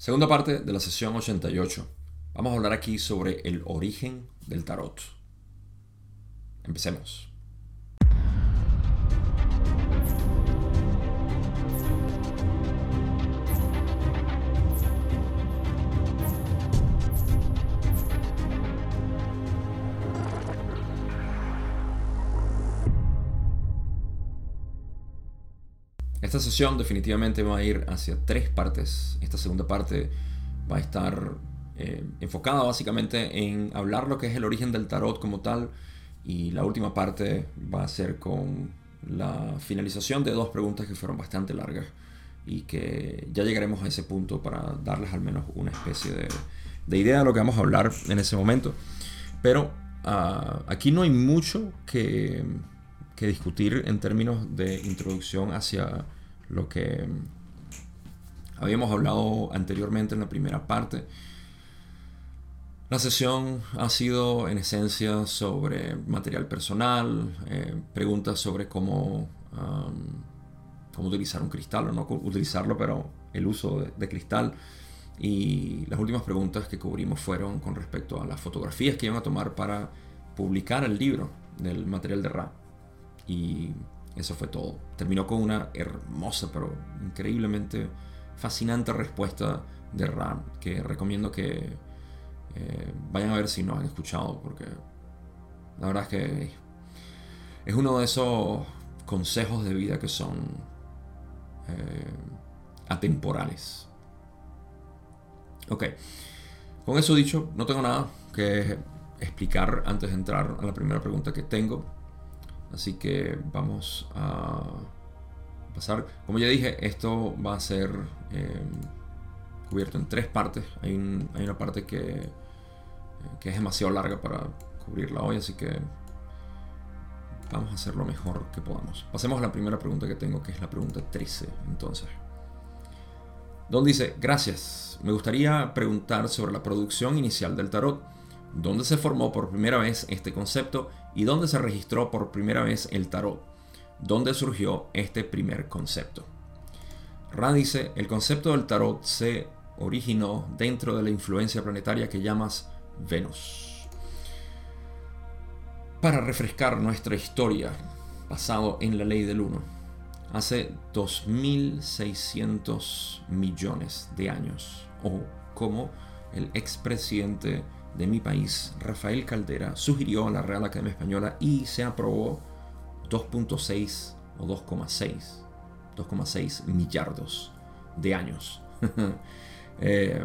Segunda parte de la sesión 88. Vamos a hablar aquí sobre el origen del tarot. Empecemos. Esta sesión definitivamente va a ir hacia tres partes. Esta segunda parte va a estar eh, enfocada básicamente en hablar lo que es el origen del tarot como tal. Y la última parte va a ser con la finalización de dos preguntas que fueron bastante largas y que ya llegaremos a ese punto para darles al menos una especie de, idea de lo que vamos a hablar en ese momento. Pero ah, aquí no hay mucho que, que discutir en términos de introducción hacia lo que habíamos hablado anteriormente en la primera parte. La sesión ha sido en esencia sobre material personal, eh, preguntas sobre cómo, cómo utilizar un cristal o no utilizarlo, pero el uso de, cristal. Y las últimas preguntas que cubrimos fueron con respecto a las fotografías que iban a tomar para publicar el libro del material de Ra. Y eso fue todo. Terminó con una hermosa, pero increíblemente fascinante respuesta de Ram, que recomiendo que eh, vayan a ver si no han escuchado, porque la verdad es que es uno de esos consejos de vida que son eh, atemporales. Ok, con eso dicho, no tengo nada que explicar antes de entrar a la primera pregunta que tengo. Así que vamos a pasar. Como ya dije, esto va a ser eh, cubierto en tres partes. Hay, una parte que, es demasiado larga para cubrirla hoy, así que vamos a hacer lo mejor que podamos. Pasemos a la primera pregunta que tengo, que es la pregunta 13. Entonces, Don dice, gracias. Me gustaría preguntar sobre la producción inicial del tarot dónde se formó por primera vez este concepto y dónde se registró por primera vez el tarot, dónde surgió este primer concepto. Ra dice, el concepto del tarot se originó dentro de la influencia planetaria que llamas Venus. Para refrescar nuestra historia, basado en la ley del 1, hace 2.600 millones de años, o como el expresidente de mi país, Rafael Caldera, sugirió a la Real Academia Española y se aprobó 2.6 o 2,6, 2,6 millardos de años. Eh,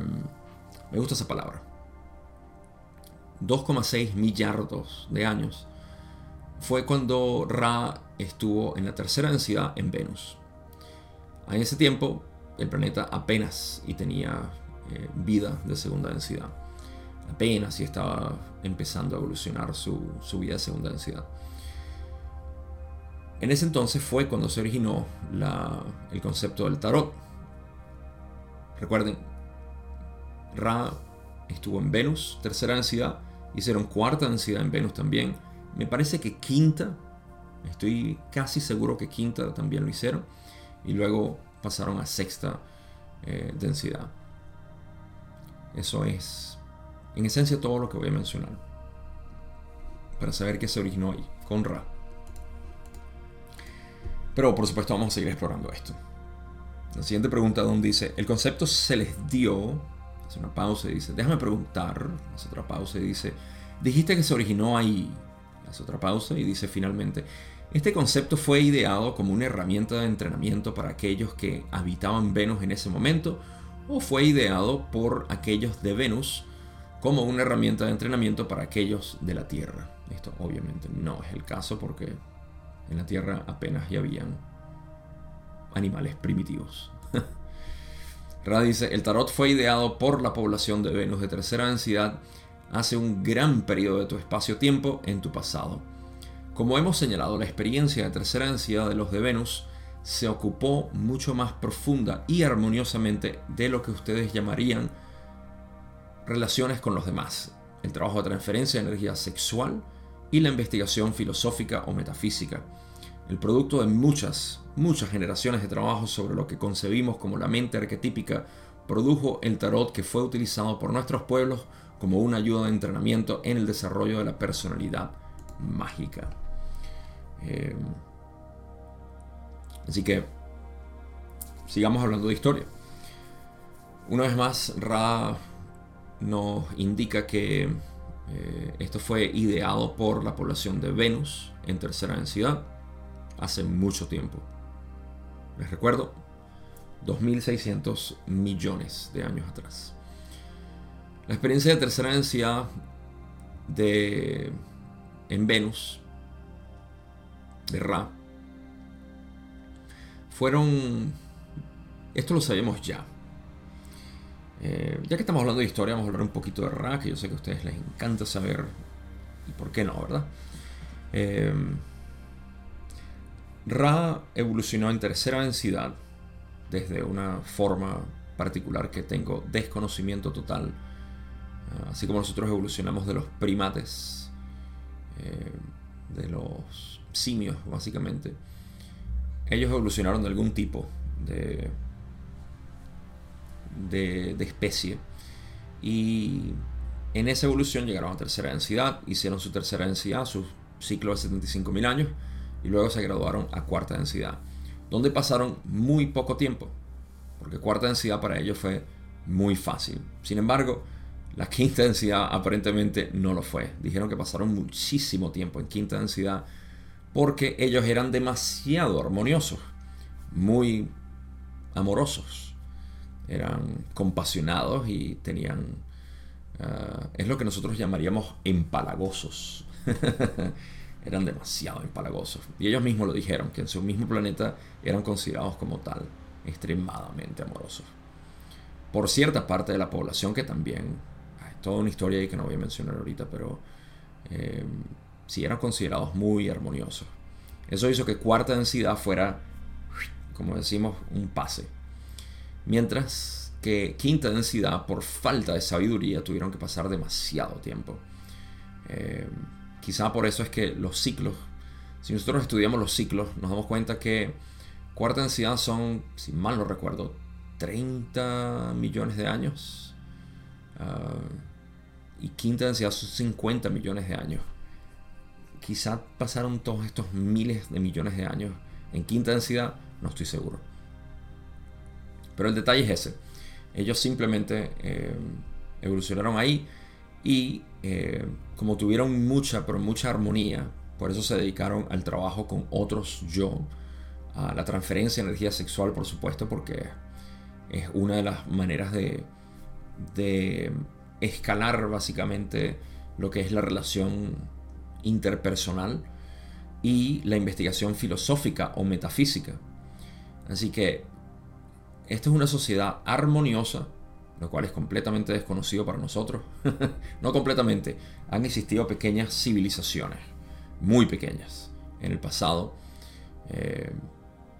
me gusta esa palabra. 2,6 millardos de años fue cuando Ra estuvo en la tercera densidad en Venus. En ese tiempo el planeta apenas y tenía eh, vida de segunda densidad apenas si estaba empezando a evolucionar su, vida de segunda densidad. En ese entonces fue cuando se originó el concepto del tarot. Recuerden, Ra estuvo en Venus, tercera densidad, hicieron cuarta densidad en Venus también. Me parece que quinta, estoy casi seguro que quinta también lo hicieron. Y luego pasaron a sexta eh, densidad. Eso es en esencia todo lo que voy a mencionar. Para saber qué se originó ahí, con Ra. Pero por supuesto vamos a seguir explorando esto. La siguiente pregunta donde dice, el concepto se les dio, hace una pausa y dice, déjame preguntar, hace otra pausa y dice, dijiste que se originó ahí, hace otra pausa y dice finalmente, este concepto fue ideado como una herramienta de entrenamiento para aquellos que habitaban Venus en ese momento o fue ideado por aquellos de Venus como una herramienta de entrenamiento para aquellos de la Tierra. Esto obviamente no es el caso porque en la Tierra apenas ya habían animales primitivos. Ra dice, el tarot fue ideado por la población de Venus de tercera densidad hace un gran periodo de tu espacio-tiempo en tu pasado. Como hemos señalado, la experiencia de tercera densidad de los de Venus se ocupó mucho más profunda y armoniosamente de lo que ustedes llamarían relaciones con los demás, el trabajo de transferencia de energía sexual y la investigación filosófica o metafísica, el producto de muchas, muchas generaciones de trabajo sobre lo que concebimos como la mente arquetípica produjo el tarot que fue utilizado por nuestros pueblos como una ayuda de entrenamiento en el desarrollo de la personalidad mágica. Eh, así que sigamos hablando de historia. Una vez más, Ra nos indica que eh, esto fue ideado por la población de Venus en tercera densidad hace mucho tiempo. Les recuerdo, 2.600 millones de años atrás. La experiencia de tercera densidad de, en Venus, de Ra, fueron... Esto lo sabemos ya. Eh, ya que estamos hablando de historia, vamos a hablar un poquito de Ra, que yo sé que a ustedes les encanta saber y por qué no, ¿verdad? Eh, Ra evolucionó en tercera densidad desde una forma particular que tengo desconocimiento total, eh, así como nosotros evolucionamos de los primates, de los simios básicamente. Ellos evolucionaron de algún tipo de de, especie. Y en esa evolución llegaron a tercera densidad, hicieron su tercera densidad, su ciclo de 75.000 años, y luego se graduaron a cuarta densidad, donde pasaron muy poco tiempo, porque cuarta densidad para ellos fue muy fácil. Sin embargo, la quinta densidad aparentemente no lo fue. Dijeron que pasaron muchísimo tiempo en quinta densidad porque ellos eran demasiado armoniosos, muy amorosos eran compasionados y tenían... Ah, es lo que nosotros llamaríamos empalagosos. eran demasiado empalagosos. Y ellos mismos lo dijeron, que en su mismo planeta eran considerados como tal, extremadamente amorosos. Por cierta parte de la población que también, hay toda una historia ahí que no voy a mencionar ahorita, pero eh, sí eran considerados muy armoniosos. Eso hizo que cuarta densidad fuera, como decimos, un pase. Mientras que quinta densidad, por falta de sabiduría, tuvieron que pasar demasiado tiempo. Eh, quizá por eso es que los ciclos, si nosotros estudiamos los ciclos, nos damos cuenta que cuarta densidad son, si mal no recuerdo, 30 millones de años. Ah, y quinta densidad son 50 millones de años. Quizá pasaron todos estos miles de millones de años en quinta densidad, no estoy seguro. Pero el detalle es ese. Ellos simplemente eh, evolucionaron ahí y eh, como tuvieron mucha, pero mucha armonía, por eso se dedicaron al trabajo con otros yo, a la transferencia de energía sexual, por supuesto, porque es una de las maneras de, de escalar básicamente lo que es la relación interpersonal y la investigación filosófica o metafísica. Así que esta es una sociedad armoniosa, lo cual es completamente desconocido para nosotros. no completamente. Han existido pequeñas civilizaciones, muy pequeñas, en el pasado. Eh,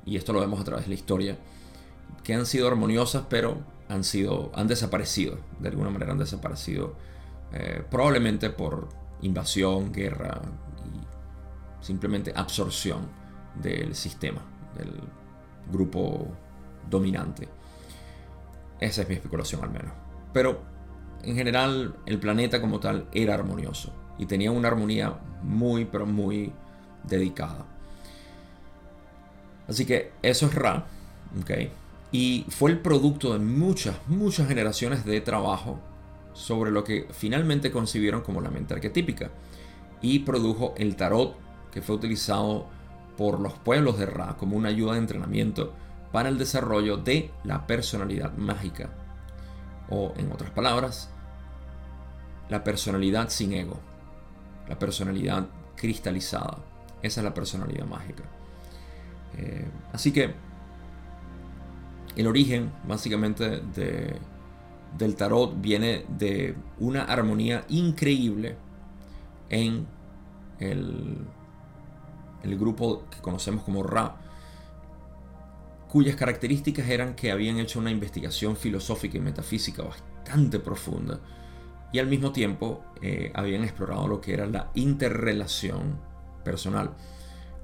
y esto lo vemos a través de la historia, que han sido armoniosas, pero han, sido, han desaparecido. De alguna manera han desaparecido. Eh, probablemente por invasión, guerra y simplemente absorción del sistema, del grupo dominante. Esa es mi especulación al menos. Pero en general el planeta como tal era armonioso y tenía una armonía muy pero muy dedicada. Así que eso es Ra, Y fue el producto de muchas, muchas generaciones de trabajo sobre lo que finalmente concibieron como la mente arquetípica. Y produjo el tarot que fue utilizado por los pueblos de Ra como una ayuda de entrenamiento para el desarrollo de la personalidad mágica. O, en otras palabras, la personalidad sin ego. La personalidad cristalizada. Esa es la personalidad mágica. Eh, así que el origen básicamente de, del tarot viene de una armonía increíble en el, el grupo que conocemos como Ra, cuyas características eran que habían hecho una investigación filosófica y metafísica bastante profunda y al mismo tiempo eh, habían explorado lo que era la interrelación personal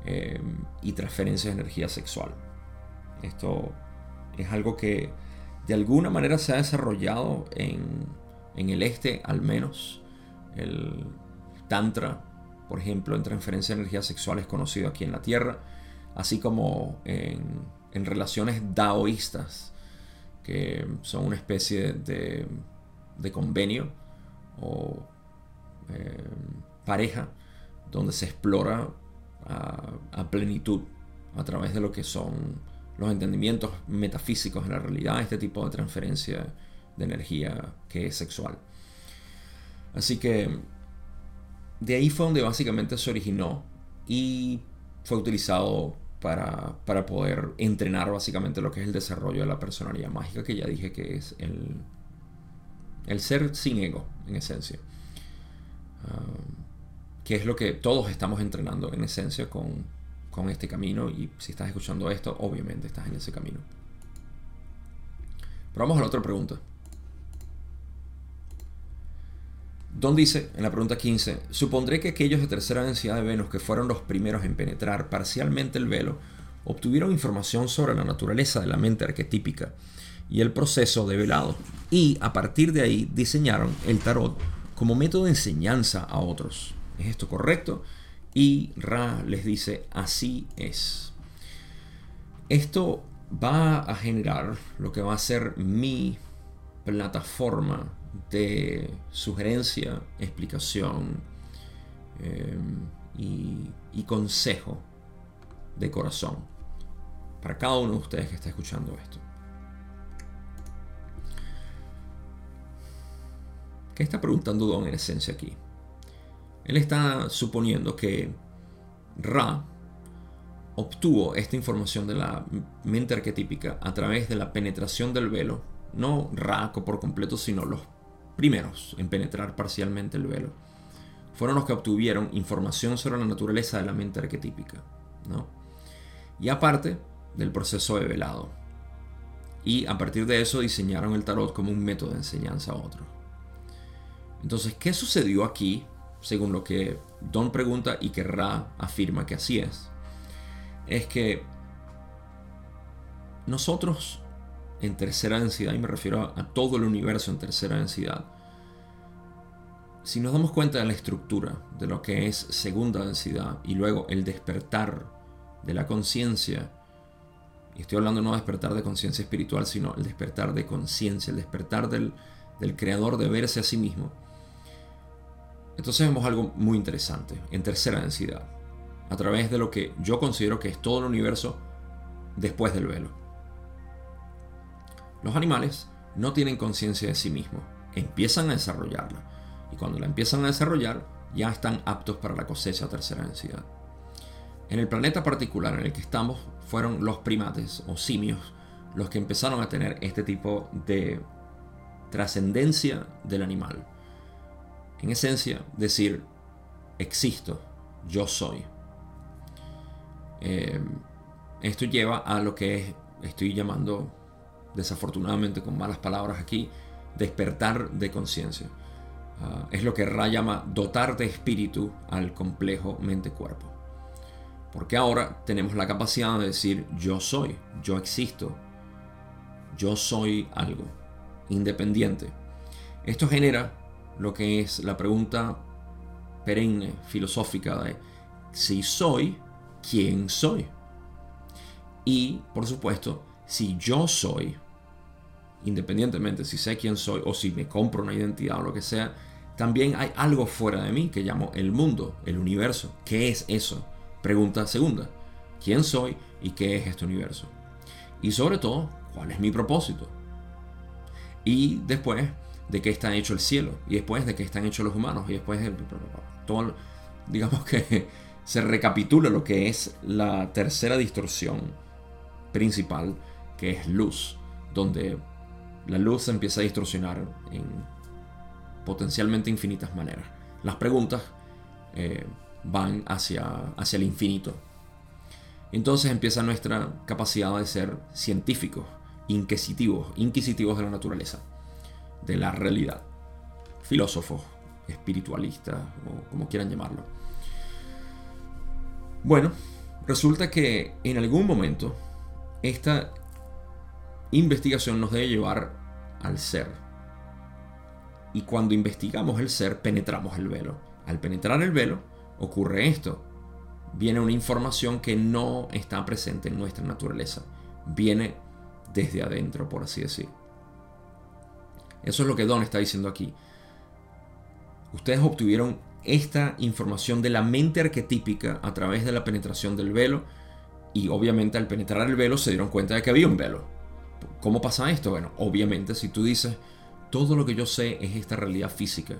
eh, y transferencia de energía sexual. Esto es algo que de alguna manera se ha desarrollado en, en el este al menos. El Tantra, por ejemplo, en transferencia de energía sexual es conocido aquí en la Tierra, así como en, en relaciones daoístas, que son una especie de, de convenio o eh, pareja donde se explora a, plenitud a través de lo que son los entendimientos metafísicos de la realidad, este tipo de transferencia de energía que es sexual. Así que de ahí fue donde básicamente se originó y fue utilizado para, para, poder entrenar básicamente lo que es el desarrollo de la personalidad mágica, que ya dije que es el, el ser sin ego, en esencia. Ah, que es lo que todos estamos entrenando en esencia con, con este camino y si estás escuchando esto, obviamente estás en ese camino. Pero vamos a la otra pregunta. Don dice, en la pregunta 15, supondré que aquellos de tercera densidad de Venus que fueron los primeros en penetrar parcialmente el velo obtuvieron información sobre la naturaleza de la mente arquetípica y el proceso de velado, y a partir de ahí diseñaron el tarot como método de enseñanza a otros. ¿Es esto correcto? Y Ra les dice, así es. Esto va a generar lo que va a ser mi plataforma de sugerencia, explicación em, y, y consejo de corazón para cada uno de ustedes que está escuchando esto. ¿Qué está preguntando Don en esencia aquí? Él está suponiendo que Ra obtuvo esta información de la mente arquetípica a través de la penetración del velo, no Ra por completo, sino los primeros en penetrar parcialmente el velo. Fueron los que obtuvieron información sobre la naturaleza de la mente arquetípica, ¿no? Y aparte del proceso de velado. Y a partir de eso diseñaron el tarot como un método de enseñanza a otros. Entonces, ¿qué sucedió aquí según lo que Don pregunta y que Ra afirma que así es, es que nosotros en tercera densidad, y me refiero a, todo el universo en tercera densidad, si nos damos cuenta de la estructura de lo que es segunda densidad y luego el despertar de la conciencia, y estoy hablando no de despertar de conciencia espiritual, sino el despertar de conciencia, el despertar del, del creador de verse a sí mismo, entonces vemos algo muy interesante en tercera densidad, a través de lo que yo considero que es todo el universo después del velo. Los animales no tienen conciencia de sí mismos, empiezan a desarrollarla, y cuando la empiezan a desarrollar ya están aptos para la cosecha a tercera densidad. En el planeta particular en el que estamos fueron los primates o simios los que empezaron a tener este tipo de trascendencia del animal en esencia, decir, existo, yo soy. Eh, esto lleva a lo que estoy llamando, desafortunadamente con malas palabras aquí, despertar de conciencia. Ah, es lo que Ra llama dotar de espíritu al complejo mente-cuerpo. Porque ahora tenemos la capacidad de decir yo soy, yo existo, yo soy algo, independiente. Esto genera lo que es la pregunta perenne, filosófica de si soy, ¿quién soy? Y, por supuesto, si yo soy, independientemente si sé quién soy o si me compro una identidad o lo que sea, también hay algo fuera de mí que llamo el mundo, el universo. ¿Qué es eso? Pregunta segunda. ¿Quién soy y qué es este universo? Y sobre todo, ¿cuál es mi propósito? Y después, de qué está hecho el cielo y después de qué están hechos los humanos y después de todo, digamos que se recapitula lo que es la tercera distorsión principal, que es luz, donde la luz se empieza a distorsionar en potencialmente infinitas maneras. Las preguntas eh, van hacia, hacia el infinito. Entonces empieza nuestra capacidad de ser científicos, inquisitivos, inquisitivos de la naturaleza de la realidad. Filósofos, espiritualistas o como quieran llamarlo. Bueno, resulta que en algún momento esta investigación nos debe llevar al ser. Y cuando investigamos el ser, penetramos el velo. Al penetrar el velo, ocurre esto. Viene una información que no está presente en nuestra naturaleza. Viene desde adentro, por así decir. Eso es lo que Don está diciendo aquí. Ustedes obtuvieron esta información de la mente arquetípica a través de la penetración del velo y obviamente al penetrar el velo se dieron cuenta de que había un velo. ¿Cómo pasa esto? Bueno, obviamente si tú dices, todo lo que yo sé es esta realidad física,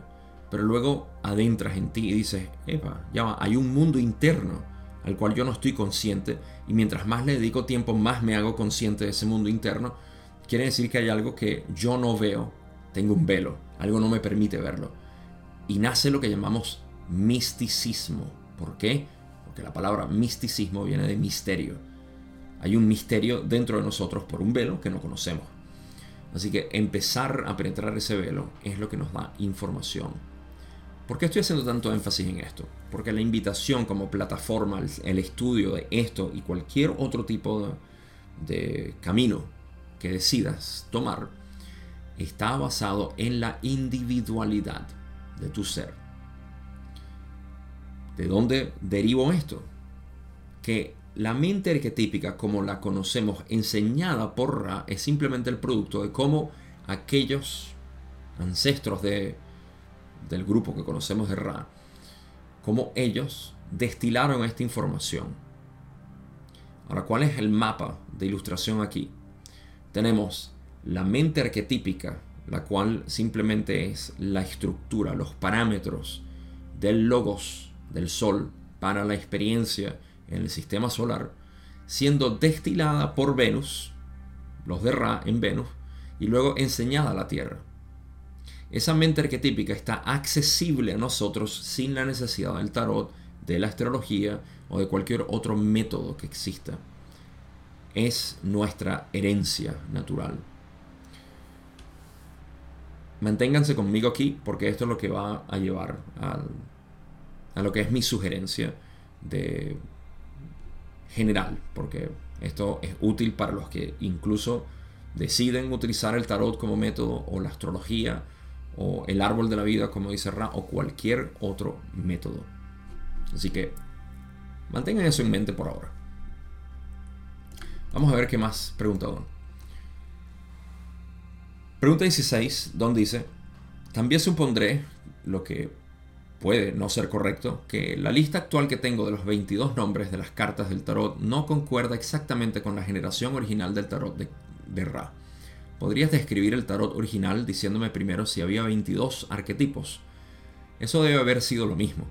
pero luego adentras en ti y dices, Eva, ya va, hay un mundo interno al cual yo no estoy consciente y mientras más le dedico tiempo, más me hago consciente de ese mundo interno, quiere decir que hay algo que yo no veo, tengo un velo, algo no me permite verlo. Y nace lo que llamamos misticismo. ¿Por qué? Porque la palabra misticismo viene de misterio. Hay un misterio dentro de nosotros por un velo que no conocemos. Así que empezar a penetrar ese velo es lo que nos da información. ¿Por qué estoy haciendo tanto énfasis en esto? Porque la invitación como plataforma, el estudio de esto y cualquier otro tipo de, camino que decidas tomar, está basado en la individualidad de tu ser. ¿De dónde derivo esto? Que la mente arquetípica como la conocemos enseñada por Ra es simplemente el producto de cómo aquellos ancestros de del grupo que conocemos de Ra, cómo ellos destilaron esta información. Ahora, ¿cuál es el mapa de ilustración aquí? Tenemos la mente arquetípica, la cual simplemente es la estructura, los parámetros del logos del Sol para la experiencia en el sistema solar, siendo destilada por Venus, los de Ra en Venus, y luego enseñada a la Tierra. Esa mente arquetípica está accesible a nosotros sin la necesidad del tarot, de la astrología o de cualquier otro método que exista. Es nuestra herencia natural. Manténganse conmigo aquí porque esto es lo que va a llevar a lo que es mi sugerencia de general, porque esto es útil para los que incluso deciden utilizar el tarot como método o la astrología o el árbol de la vida, como dice Ra, o cualquier otro método. Así que mantengan eso en mente por ahora. Vamos a ver qué más pregunta Pregunta 16, Don dice, también supondré, lo que puede no ser correcto, que la lista actual que tengo de los 22 nombres de las cartas del tarot no concuerda exactamente con la generación original del tarot de, de Ra. ¿Podrías describir el tarot original diciéndome primero si había 22 arquetipos? Eso debe haber sido lo mismo.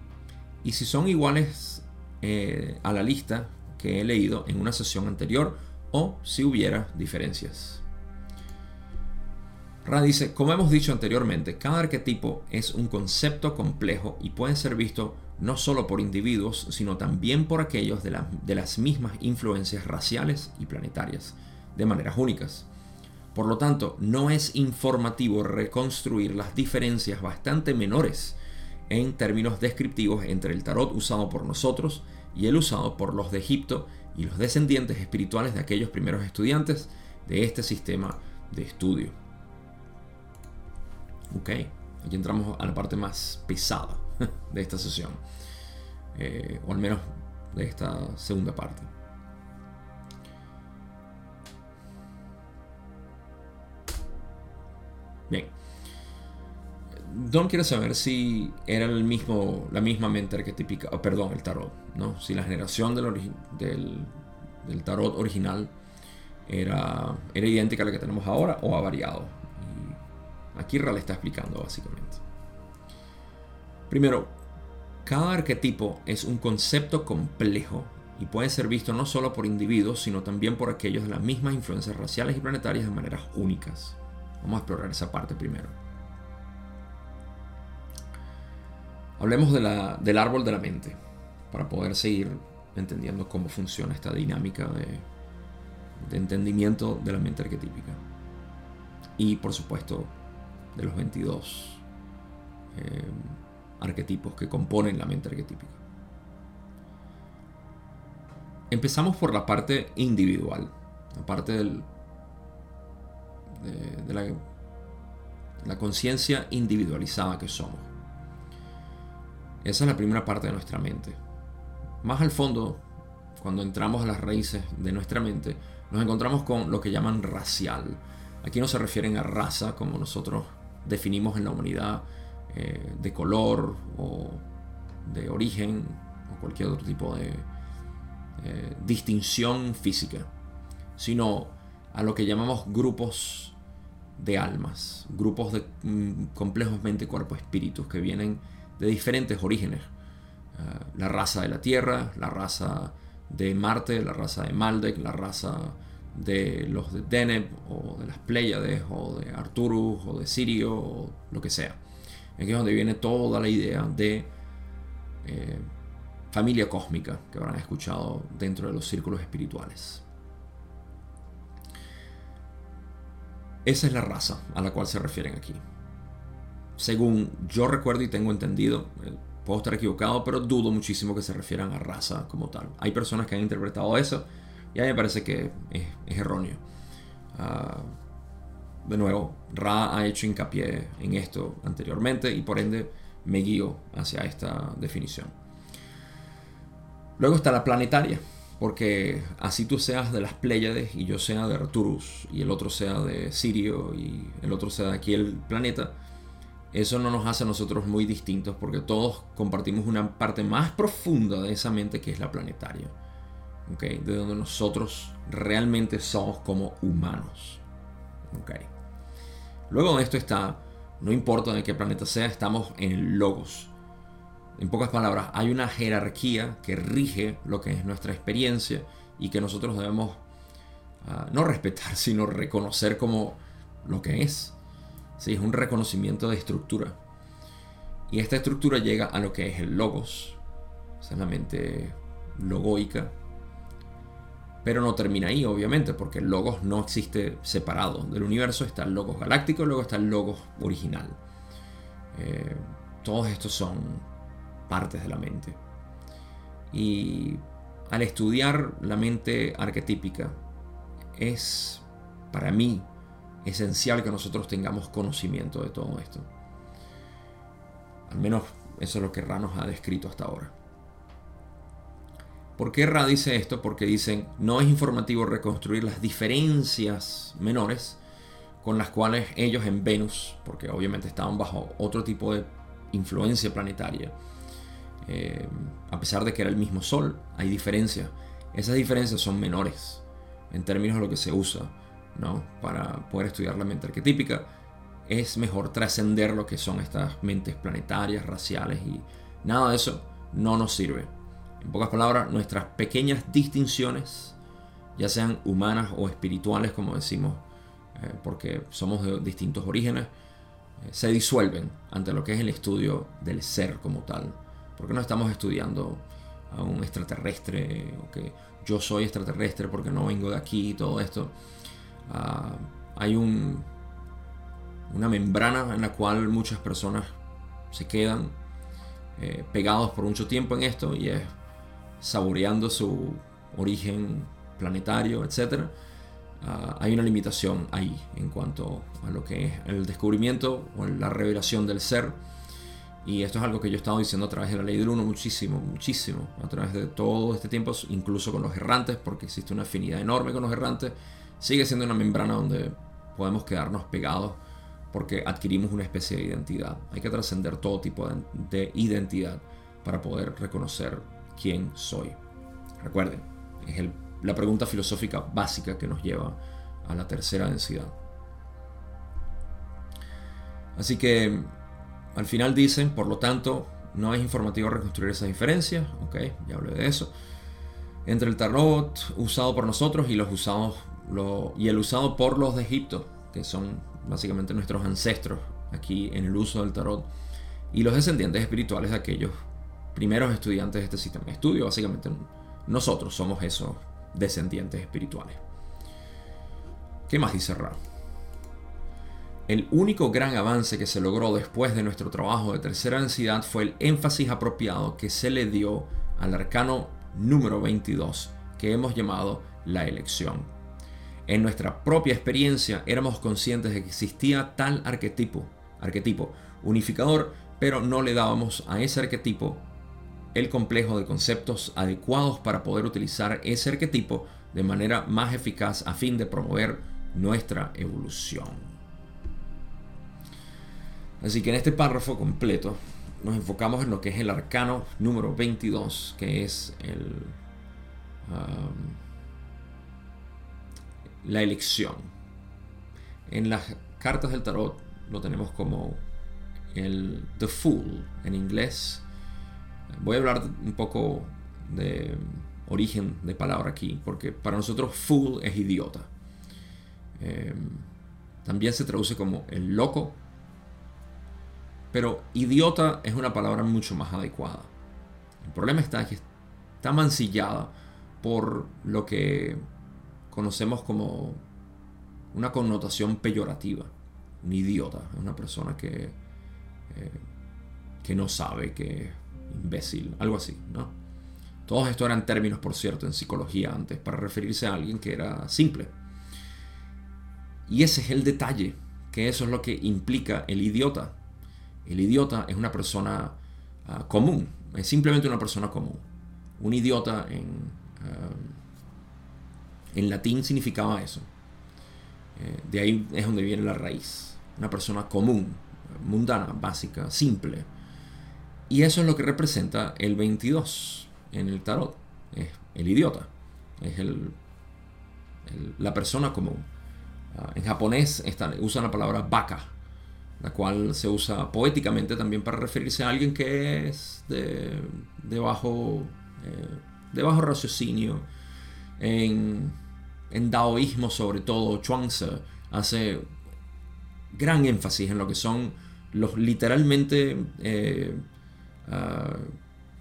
Y si son iguales eh, a la lista que he leído en una sesión anterior o si hubiera diferencias. Ra dice, como hemos dicho anteriormente, cada arquetipo es un concepto complejo y puede ser visto no solo por individuos, sino también por aquellos de, de las mismas influencias raciales y planetarias, de maneras únicas. Por lo tanto, no es informativo reconstruir las diferencias bastante menores en términos descriptivos entre el tarot usado por nosotros y el usado por los de Egipto y los descendientes espirituales de aquellos primeros estudiantes de este sistema de estudio. Ok, aquí entramos a la parte más pesada de esta sesión, eh, o al menos de esta segunda parte. Bien. Don quiere saber si era el mismo, la misma mente arquetípica, oh, perdón, el tarot, ¿no? Si la generación del, del, tarot original era, era idéntica a la que tenemos ahora o ha variado. Aquí Ral está explicando básicamente. Primero, cada arquetipo es un concepto complejo y puede ser visto no solo por individuos, sino también por aquellos de las mismas influencias raciales y planetarias de maneras únicas. Vamos a explorar esa parte primero. Hablemos del árbol de la mente, para poder seguir entendiendo cómo funciona esta dinámica de, entendimiento de la mente arquetípica. Y por supuesto, de los 22 eh, arquetipos que componen la mente arquetípica. Empezamos por la parte individual, la parte del de, la, la conciencia individualizada que somos. Esa es la primera parte de nuestra mente. Más al fondo, cuando entramos a las raíces de nuestra mente, nos encontramos con lo que llaman racial. Aquí no se refieren a raza como nosotros definimos en la humanidad eh, de color o de origen o cualquier otro tipo de eh, distinción física, sino a lo que llamamos grupos de almas, grupos de mm, complejos mente, cuerpo, espíritus que vienen de diferentes orígenes. Eh, la raza de la Tierra, la raza de Marte, la raza de Maldek, la raza de los de Deneb o de las Pléyades o de Arturus o de Sirio o lo que sea. Aquí es donde viene toda la idea de eh, familia cósmica que habrán escuchado dentro de los círculos espirituales. Esa es la raza a la cual se refieren aquí. Según yo recuerdo y tengo entendido, eh, puedo estar equivocado, pero dudo muchísimo que se refieran a raza como tal. Hay personas que han interpretado eso y a mí me parece que es, erróneo. Ah, de nuevo, Ra ha hecho hincapié en esto anteriormente y por ende me guío hacia esta definición. Luego está la planetaria, porque así tú seas de las Pléyades y yo sea de Arturus y el otro sea de Sirio y el otro sea de aquí el planeta, eso no nos hace a nosotros muy distintos porque todos compartimos una parte más profunda de esa mente que es la planetaria, de donde nosotros realmente somos como humanos. Luego de esto está, no importa de qué planeta sea, estamos en el logos. En pocas palabras, hay una jerarquía que rige lo que es nuestra experiencia y que nosotros debemos ah, no respetar, sino reconocer como lo que es. Sí, es un reconocimiento de estructura. Y esta estructura llega a lo que es el logos. Es la mente logoica pero no termina ahí, obviamente, porque el Logos no existe separado del universo. Está el Logos galáctico y luego está el Logos original. Eh, todos estos son partes de la mente. Y al estudiar la mente arquetípica, es para mí esencial que nosotros tengamos conocimiento de todo esto. Al menos eso es lo que Ra nos ha descrito hasta ahora. ¿Por qué Ra dice esto? Porque dicen, no es informativo reconstruir las diferencias menores con las cuales ellos en Venus, porque obviamente estaban bajo otro tipo de influencia planetaria, eh, a pesar de que era el mismo Sol, hay diferencias. Esas diferencias son menores en términos de lo que se usa ¿no? para poder estudiar la mente arquetípica. Es mejor trascender lo que son estas mentes planetarias, raciales y nada de eso no nos sirve en pocas palabras, nuestras pequeñas distinciones, ya sean humanas o espirituales, como decimos, eh, porque somos de distintos orígenes, eh, se disuelven ante lo que es el estudio del ser como tal. Porque no estamos estudiando a un extraterrestre, o que yo soy extraterrestre porque no vengo de aquí y todo esto. Ah, hay un, una membrana en la cual muchas personas se quedan eh, pegados por mucho tiempo en esto y es saboreando su origen planetario, etc., ah, hay una limitación ahí en cuanto a lo que es el descubrimiento o la revelación del ser. Y esto es algo que yo he estado diciendo a través de la ley del uno muchísimo, muchísimo, a través de todo este tiempo, incluso con los errantes, porque existe una afinidad enorme con los errantes. Sigue siendo una membrana donde podemos quedarnos pegados porque adquirimos una especie de identidad. Hay que trascender todo tipo de identidad para poder reconocer quién soy. Recuerden, es la pregunta filosófica básica que nos lleva a la tercera densidad. Así que al final dicen, por lo tanto, no es informativo reconstruir esas diferencias, ok, ya hablé de eso, entre el tarot usado por nosotros y los usados y el usado por los de Egipto, que son básicamente nuestros ancestros aquí en el uso del tarot, y los descendientes espirituales de aquellos primeros estudiantes de este sistema de estudio. Básicamente nosotros somos esos descendientes espirituales. ¿Qué más dice? El único gran avance que se logró después de nuestro trabajo de tercera densidad fue el énfasis apropiado que se le dio al arcano número 22, que hemos llamado la elección. En nuestra propia experiencia éramos conscientes de que existía tal arquetipo, arquetipo unificador, pero no le dábamos a ese arquetipo el complejo de conceptos adecuados para poder utilizar ese arquetipo de manera más eficaz a fin de promover nuestra evolución. Así que en este párrafo completo nos enfocamos en lo que es el arcano número 22, que es um, la elección. En las cartas del tarot lo tenemos como el The Fool en inglés. Voy a hablar un poco de origen de palabra aquí, porque para nosotros fool es idiota. Em, también se traduce como el loco, pero idiota es una palabra mucho más adecuada. El problema está que está mancillada por lo que conocemos como una connotación peyorativa. Un idiota, una persona que, eh, que no sabe, que imbécil, algo así, ¿no? Todos estos eran términos, por cierto, en psicología antes, para referirse a alguien que era simple. Y ese es el detalle, que eso es lo que implica el idiota. El idiota es una persona ah, común, es simplemente una persona común. Un idiota en, ah, en latín significaba eso. Eh, de ahí es donde viene la raíz. Una persona común, mundana, básica, simple. Y eso es lo que representa el 22 en el tarot. Es el idiota. Es el, la persona común. Ah, en japonés usan la palabra baka, la cual se usa poéticamente también para referirse a alguien que es de, de bajo, eh, raciocinio. En, en daoísmo sobre todo, Chuangzi hace gran énfasis en lo que son los literalmente eh, ah,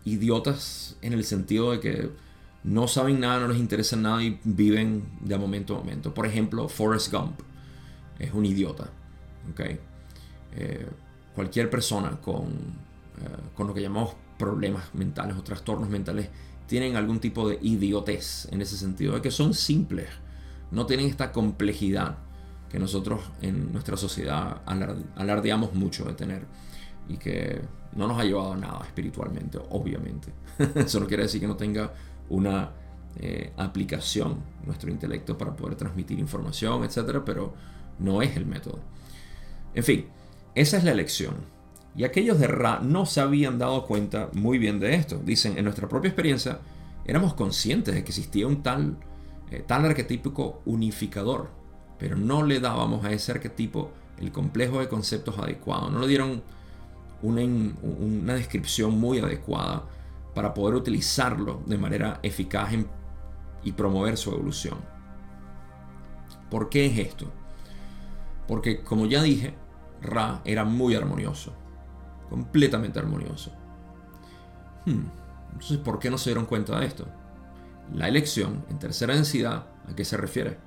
idiotas en el sentido de que no saben nada, no les interesa nada y viven de momento a momento. Por ejemplo, Forrest Gump es un idiota. ¿okay? Eh, cualquier persona con, eh, con lo que llamamos problemas mentales o trastornos mentales tienen algún tipo de idiotez en ese sentido, de que son simples, no tienen esta complejidad que nosotros en nuestra sociedad alardeamos mucho de tener y que no nos ha llevado a nada espiritualmente, obviamente. Eso no quiere decir que no tenga una eh, aplicación nuestro intelecto para poder transmitir información, etcétera, pero no es el método. En fin, esa es la elección. Y aquellos de Ra no se habían dado cuenta muy bien de esto. Dicen, en nuestra propia experiencia, éramos conscientes de que existía un tal, eh, tal arquetípico unificador, pero no le dábamos a ese arquetipo el complejo de conceptos adecuado. No le dieron una, descripción muy adecuada para poder utilizarlo de manera eficaz y promover su evolución. ¿Por qué es esto? Porque como ya dije, Ra era muy armonioso, completamente armonioso. Hmm, entonces, ¿por qué no se dieron cuenta de esto? La elección en tercera densidad, ¿a qué se refiere?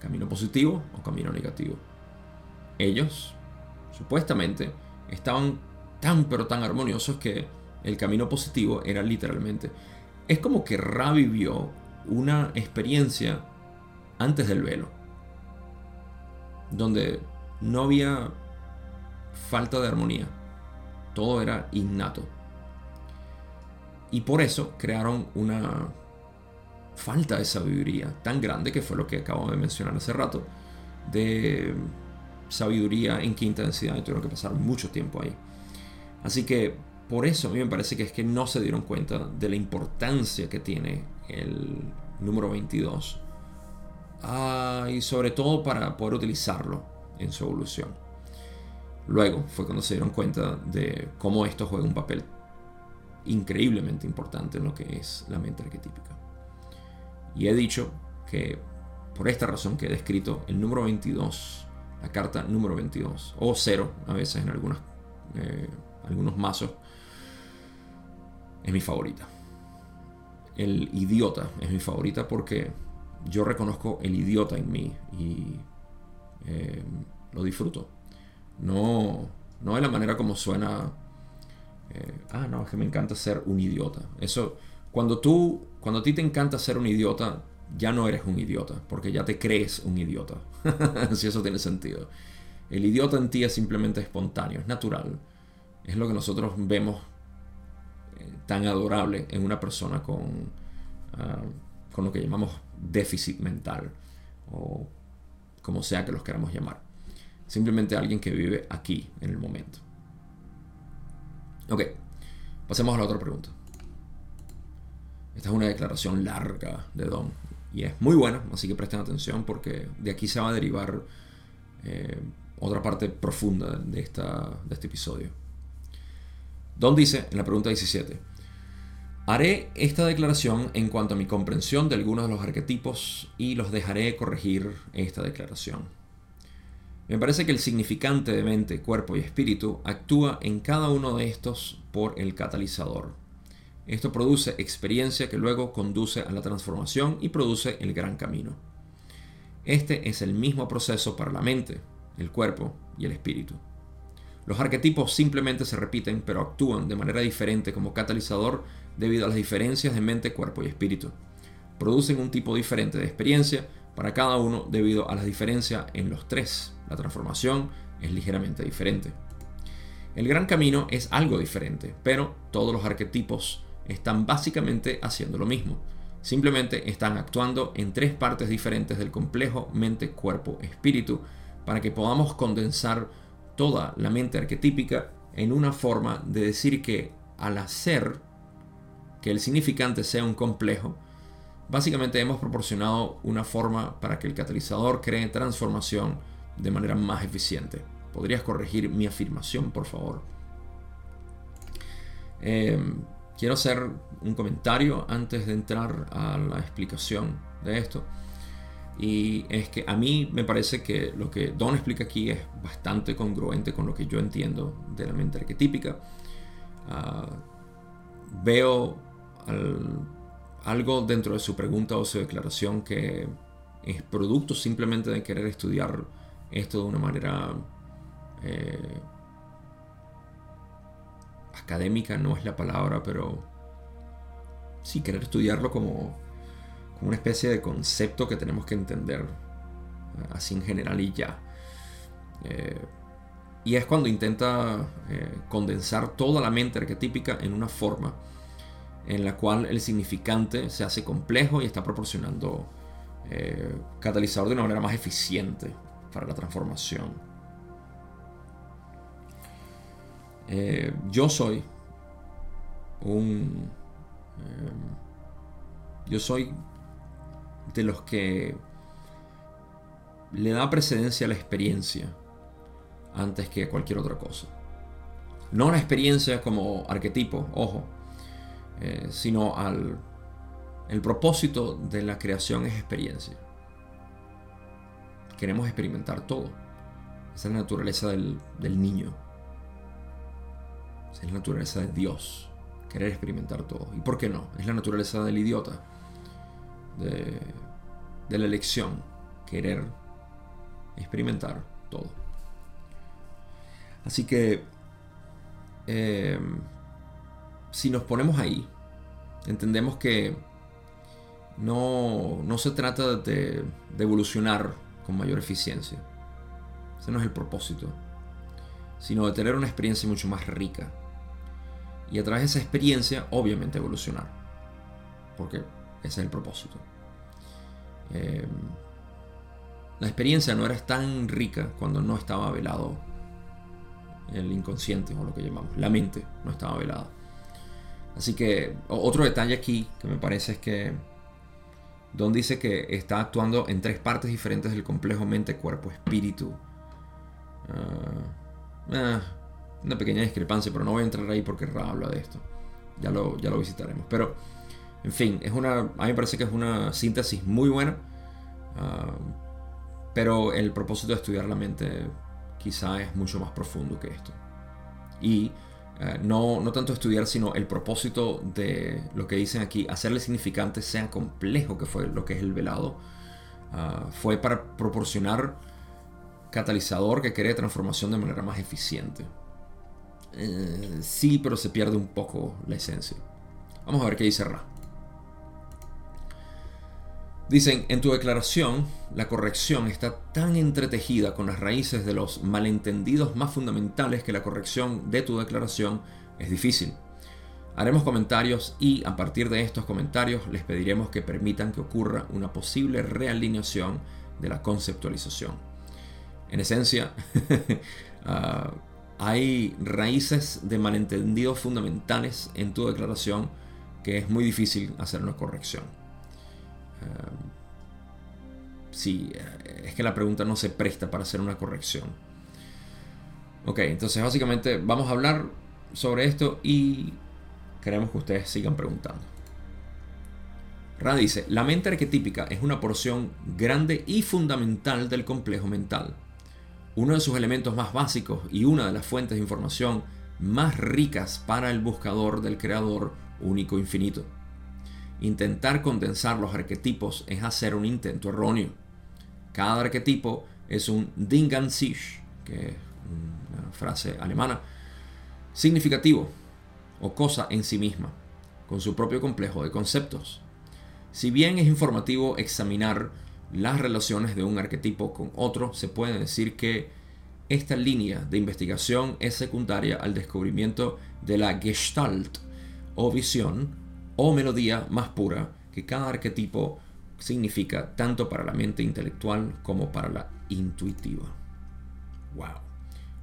¿Camino positivo o camino negativo? Ellos, supuestamente, estaban tan pero tan armoniosos que el camino positivo era literalmente. Es como que Ra vivió una experiencia antes del velo, donde no había falta de armonía, todo era innato. Y por eso crearon una falta de sabiduría tan grande que fue lo que acabo de mencionar hace rato, de sabiduría en quinta densidad y tuvieron que pasar mucho tiempo ahí. Así que por eso a mí me parece que es que no se dieron cuenta de la importancia que tiene el número 22 ah, y sobre todo para poder utilizarlo en su evolución. Luego fue cuando se dieron cuenta de cómo esto juega un papel increíblemente importante en lo que es la mente arquetípica. Y he dicho que por esta razón que he descrito el número 22 la carta número 22, o 0 a veces en algunas, eh, algunos mazos, es mi favorita. El idiota es mi favorita porque yo reconozco el idiota en mí y eh, lo disfruto. No, no de la manera como suena. Eh, ah, no, es que me encanta ser un idiota. Eso, cuando tú, cuando a ti te encanta ser un idiota, ya no eres un idiota, porque ya te crees un idiota, si eso tiene sentido. El idiota en ti es simplemente espontáneo, es natural. Es lo que nosotros vemos eh, tan adorable en una persona con, ah, con lo que llamamos déficit mental, o como sea que los queramos llamar. Simplemente alguien que vive aquí, en el momento. Ok, pasemos a la otra pregunta. Esta es una declaración larga de Don y es muy buena, así que presten atención porque de aquí se va a derivar eh, otra parte profunda de, esta, de este episodio. Don dice en la pregunta 17, haré esta declaración en cuanto a mi comprensión de algunos de los arquetipos y los dejaré corregir esta declaración. Me parece que el significante de mente, cuerpo y espíritu actúa en cada uno de estos por el catalizador. Esto produce experiencia que luego conduce a la transformación y produce el gran camino. Este es el mismo proceso para la mente, el cuerpo y el espíritu. Los arquetipos simplemente se repiten pero actúan de manera diferente como catalizador debido a las diferencias de mente, cuerpo y espíritu. Producen un tipo diferente de experiencia para cada uno debido a la diferencia en los tres. La transformación es ligeramente diferente. El gran camino es algo diferente, pero todos los arquetipos están básicamente haciendo lo mismo. Simplemente están actuando en tres partes diferentes del complejo mente, cuerpo, espíritu, para que podamos condensar toda la mente arquetípica en una forma de decir que al hacer que el significante sea un complejo, básicamente hemos proporcionado una forma para que el catalizador cree transformación de manera más eficiente. ¿Podrías corregir mi afirmación, por favor? Eh, quiero hacer un comentario antes de entrar a la explicación de esto. Y es que a mí me parece que lo que Don explica aquí es bastante congruente con lo que yo entiendo de la mente arquetípica. Ah, veo algo dentro de su pregunta o su declaración que es producto simplemente de querer estudiar esto de una manera eh, académica no es la palabra, pero sí querer estudiarlo como, como una especie de concepto que tenemos que entender eh, así en general y ya. Eh, y es cuando intenta eh, condensar toda la mente arquetípica en una forma en la cual el significante se hace complejo y está proporcionando catalizador de una manera más eficiente para la transformación. Eh, yo soy un... Eh, yo soy de los que le da precedencia a la experiencia antes que cualquier otra cosa. No la experiencia como arquetipo, ojo, eh, sino al el propósito de la creación es experiencia. Queremos experimentar todo. Esa es la naturaleza del, del niño. Es la naturaleza de Dios, querer experimentar todo. ¿Y por qué no? Es la naturaleza del idiota, de, la elección, querer experimentar todo. Así que, eh, si nos ponemos ahí, entendemos que no, no se trata de, de, evolucionar con mayor eficiencia. Ese no es el propósito. Sino de tener una experiencia mucho más rica, y a través de esa experiencia, obviamente, evolucionar. Porque ese es el propósito. Eh, la experiencia no era tan rica cuando no estaba velado el inconsciente o lo que llamamos. La mente no estaba velada. Así que otro detalle aquí que me parece es que Don dice que está actuando en tres partes diferentes del complejo mente, cuerpo, espíritu. Uh, una pequeña discrepancia, pero no voy a entrar ahí porque Ra habla de esto. Ya lo, ya lo visitaremos. Pero, en fin, es una, a mí me parece que es una síntesis muy buena. Ah, pero el propósito de estudiar la mente quizá es mucho más profundo que esto. Y eh, no, no tanto estudiar, sino el propósito de lo que dicen aquí, hacerle significante sea complejo, que fue lo que es el velado, ah, fue para proporcionar catalizador que cree transformación de manera más eficiente. Eh, sí, pero se pierde un poco la esencia. Vamos a ver qué dice Ra. Dicen, en tu declaración, la corrección está tan entretejida con las raíces de los malentendidos más fundamentales que la corrección de tu declaración es difícil. Haremos comentarios y a partir de estos comentarios les pediremos que permitan que ocurra una posible realineación de la conceptualización. En esencia, ah, hay raíces de malentendidos fundamentales en tu declaración que es muy difícil hacer una corrección. Eh, sí, eh, es que la pregunta no se presta para hacer una corrección. Ok, entonces básicamente vamos a hablar sobre esto y queremos que ustedes sigan preguntando. Ra dice, la mente arquetípica es una porción grande y fundamental del complejo mental. Uno de sus elementos más básicos y una de las fuentes de información más ricas para el buscador del creador único infinito. Intentar condensar los arquetipos es hacer un intento erróneo. Cada arquetipo es un Ding an sich, que es una frase alemana, significativo o cosa en sí misma, con su propio complejo de conceptos. Si bien es informativo examinar las relaciones de un arquetipo con otro, se puede decir que esta línea de investigación es secundaria al descubrimiento de la Gestalt o visión o melodía más pura que cada arquetipo significa tanto para la mente intelectual como para la intuitiva. Wow.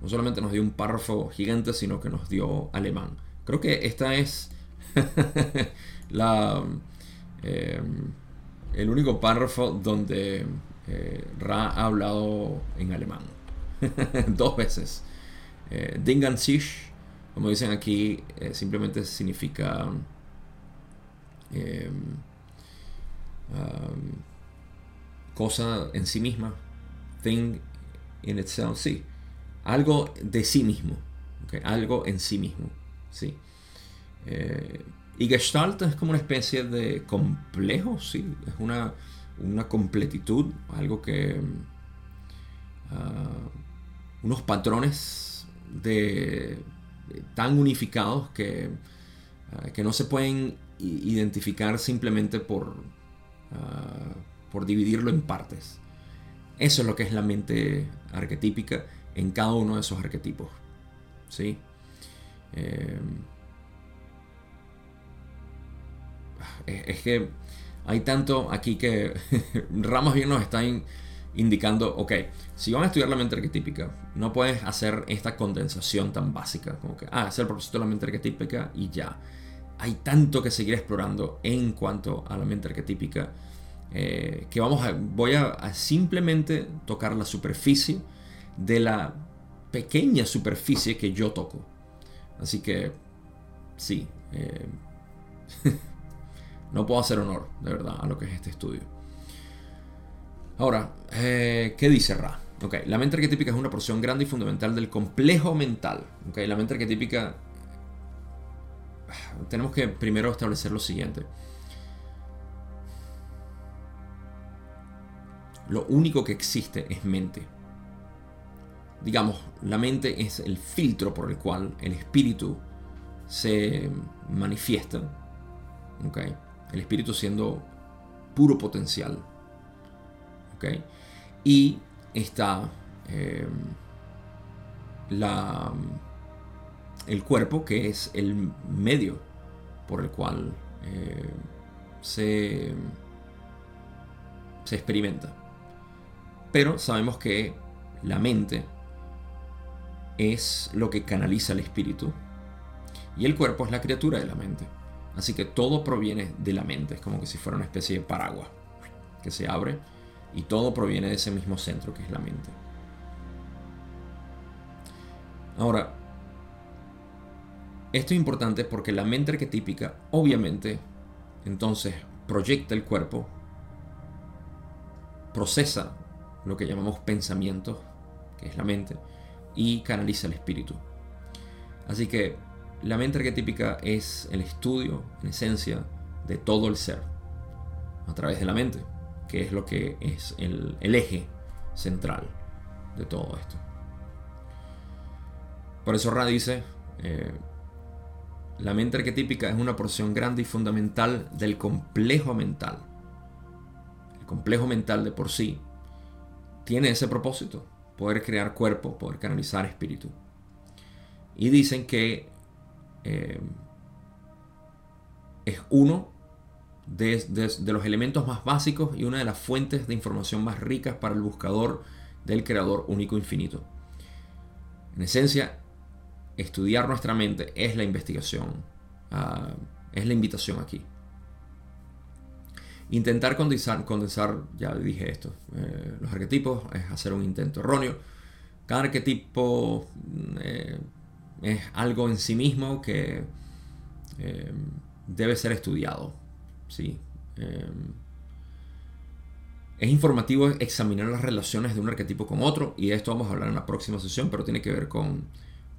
No solamente nos dio un párrafo gigante, sino que nos dio alemán. Creo que esta es la, em, el único párrafo donde eh, Ra ha hablado en alemán. Dos veces. Eh, como dicen aquí, eh, simplemente significa Em, cosa en sí misma, thing in itself, sí, algo de sí mismo, algo en sí mismo, sí. Eh, y Gestalt es como una especie de complejo, sí, es una, una completitud, algo que... Ah, unos patrones de, tan unificados que, ah, que no se pueden identificar simplemente por, ah, por dividirlo en partes. Eso es lo que es la mente arquetípica en cada uno de esos arquetipos. ¿sí? Eh, es, que hay tanto aquí que Ramos bien nos están indicando, ok, si van a estudiar la mente arquetípica, no puedes hacer esta condensación tan básica, como que, ah, es el propósito de la mente arquetípica y ya hay tanto que seguir explorando en cuanto a la mente arquetípica eh, que vamos a, voy a, simplemente tocar la superficie de la pequeña superficie que yo toco. Así que, sí, eh, no puedo hacer honor, de verdad, a lo que es este estudio. Ahora, eh, ¿qué dice Ra? Okay, la mente arquetípica es una porción grande y fundamental del complejo mental. Okay, la mente arquetípica tenemos que primero establecer lo siguiente. Lo único que existe es mente. Digamos, la mente es el filtro por el cual el espíritu se manifiesta. ¿okay? El espíritu siendo puro potencial. Y está eh, la el cuerpo, que es el medio por el cual eh, se, se experimenta. Pero sabemos que la mente es lo que canaliza el espíritu y el cuerpo es la criatura de la mente. Así que todo proviene de la mente, es como que si fuera una especie de paraguas que se abre y todo proviene de ese mismo centro que es la mente. Ahora, esto es importante porque la mente arquetípica, obviamente, entonces proyecta el cuerpo, procesa lo que llamamos pensamientos, que es la mente, y canaliza el espíritu. Así que la mente arquetípica es el estudio, en esencia, de todo el ser, a través de la mente, que es lo que es el, eje central de todo esto. Por eso Ra dice, eh, la mente arquetípica es una porción grande y fundamental del complejo mental. complejo mental de por sí, tiene ese propósito, poder crear cuerpo, poder canalizar espíritu. Y dicen que eh, es uno de, los elementos más básicos y una de las fuentes de información más ricas para el buscador del creador único infinito. En esencia, estudiar nuestra mente es la investigación, ah, es la invitación aquí. Intentar condensar, condensar ya dije esto, eh, los arquetipos es hacer un intento erróneo. Cada arquetipo eh, es algo en sí mismo que eh, debe ser estudiado. ¿sí? es informativo examinar las relaciones de un arquetipo con otro y de esto vamos a hablar en la próxima sesión, pero tiene que ver con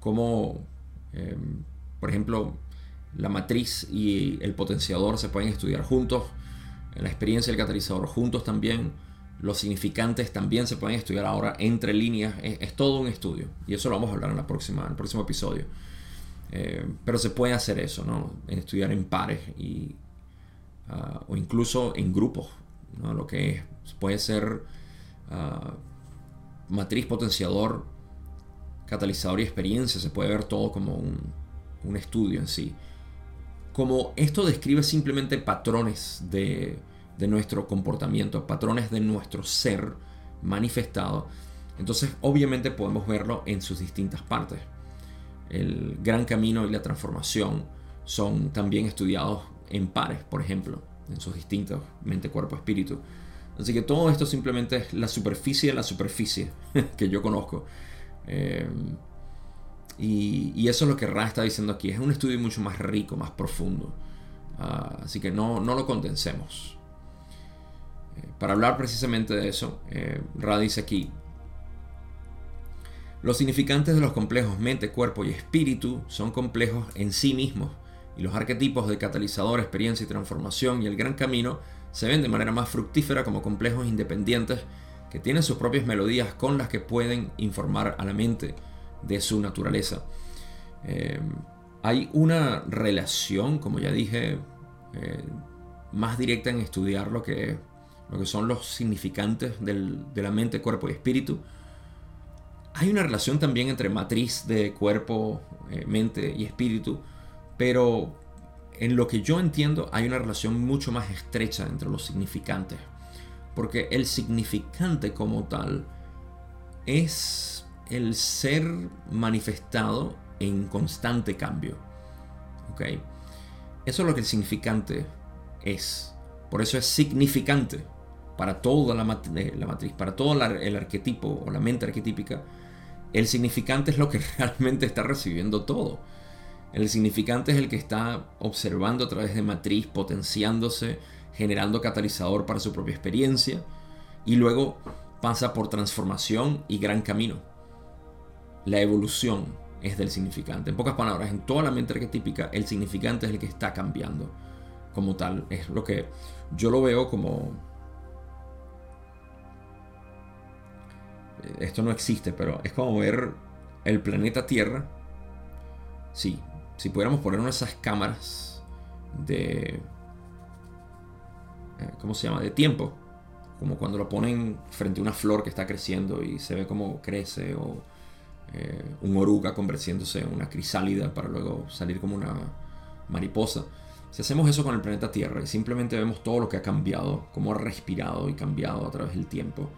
cómo, por ejemplo, la matriz y el potenciador se pueden estudiar juntos la experiencia del catalizador juntos también. Los significantes también se pueden estudiar ahora entre líneas. Es, todo un estudio. Y eso lo vamos a hablar en, la próxima, en el próximo episodio. Eh, pero se puede hacer eso, ¿no? Estudiar en pares y, ah, o incluso en grupos. ¿no? Lo que puede ser ah, matriz, potenciador, catalizador y experiencia. Se puede ver todo como un, un estudio en sí como esto describe simplemente patrones de, nuestro comportamiento, patrones de nuestro ser manifestado, entonces obviamente podemos verlo en sus distintas partes. El gran camino y la transformación son también estudiados en pares, por ejemplo, en sus distintos mente, cuerpo, espíritu. Así que todo esto simplemente es la superficie de la superficie que yo conozco. Eh, y, eso es lo que Ra está diciendo aquí. Es un estudio mucho más rico, más profundo. Ah, así que no, no lo condensemos. Eh, para hablar precisamente de eso, eh, dice aquí, los significantes de los complejos mente, cuerpo y espíritu son complejos en sí mismos, y los arquetipos de catalizador, experiencia y transformación y el gran camino se ven de manera más fructífera como complejos independientes que tienen sus propias melodías con las que pueden informar a la mente de su naturaleza. Eh, hay una relación, como ya dije, eh, más directa en estudiar lo que, lo que son los significantes de la mente, cuerpo y espíritu. Hay una relación también entre matriz de cuerpo, eh, mente y espíritu, pero en lo que yo entiendo hay una relación mucho más estrecha entre los significantes. Porque el significante como tal es el ser manifestado en constante cambio. ¿Ok? Eso es lo que el significante es. Por eso es significante para toda la, eh, matriz, para todo el arquetipo o la mente arquetípica. El significante es lo que realmente está recibiendo todo. El significante es el que está observando a través de matriz, potenciándose, generando catalizador para su propia experiencia y luego pasa por transformación y gran camino la evolución es del significante. En pocas palabras, en toda la mente arquetípica, el significante es el que está cambiando como tal. Es lo que yo lo veo como... Esto no existe, pero es como ver el planeta Tierra. Sí, si pudiéramos poner una de esas cámaras de... Eh, ¿Cómo se llama? De tiempo. Como cuando lo ponen frente a una flor que está creciendo y se ve cómo crece o eh, un oruga convirtiéndose en una crisálida para luego salir como una mariposa. Si hacemos eso con el planeta Tierra y simplemente vemos todo lo que ha cambiado, cómo ha respirado y cambiado a través del tiempo,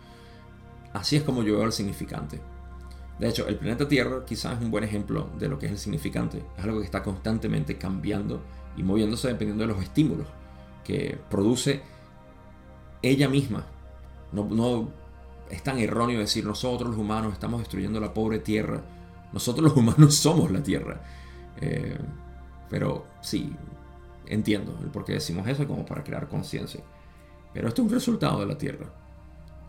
así es como yo veo el significante. De hecho, el planeta Tierra quizás es un buen ejemplo de lo que es el significante. Es algo que está constantemente cambiando y moviéndose dependiendo de los estímulos que produce ella misma. No, es tan erróneo decir nosotros los humanos estamos destruyendo la pobre tierra. Nosotros los humanos somos la tierra. Eh, pero sí, entiendo el por qué decimos eso como para crear conciencia. Pero esto es un resultado de la tierra.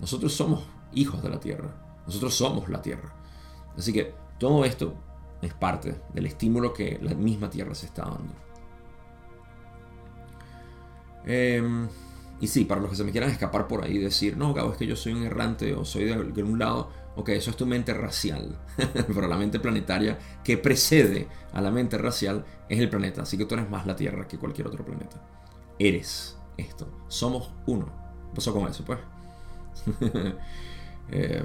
Nosotros somos hijos de la tierra. Nosotros somos la tierra. Así que todo esto es parte del estímulo que la misma tierra se está dando. Eh, y sí, para los que se me quieran escapar por ahí y decir, no, Gabo, es que yo soy un errante o soy de, un lado, ok, eso es tu mente racial. Pero la mente planetaria que precede a la mente racial es el planeta. Así que tú eres más la Tierra que cualquier otro planeta. Eres esto. Somos uno. pasó con eso, pues? Eh,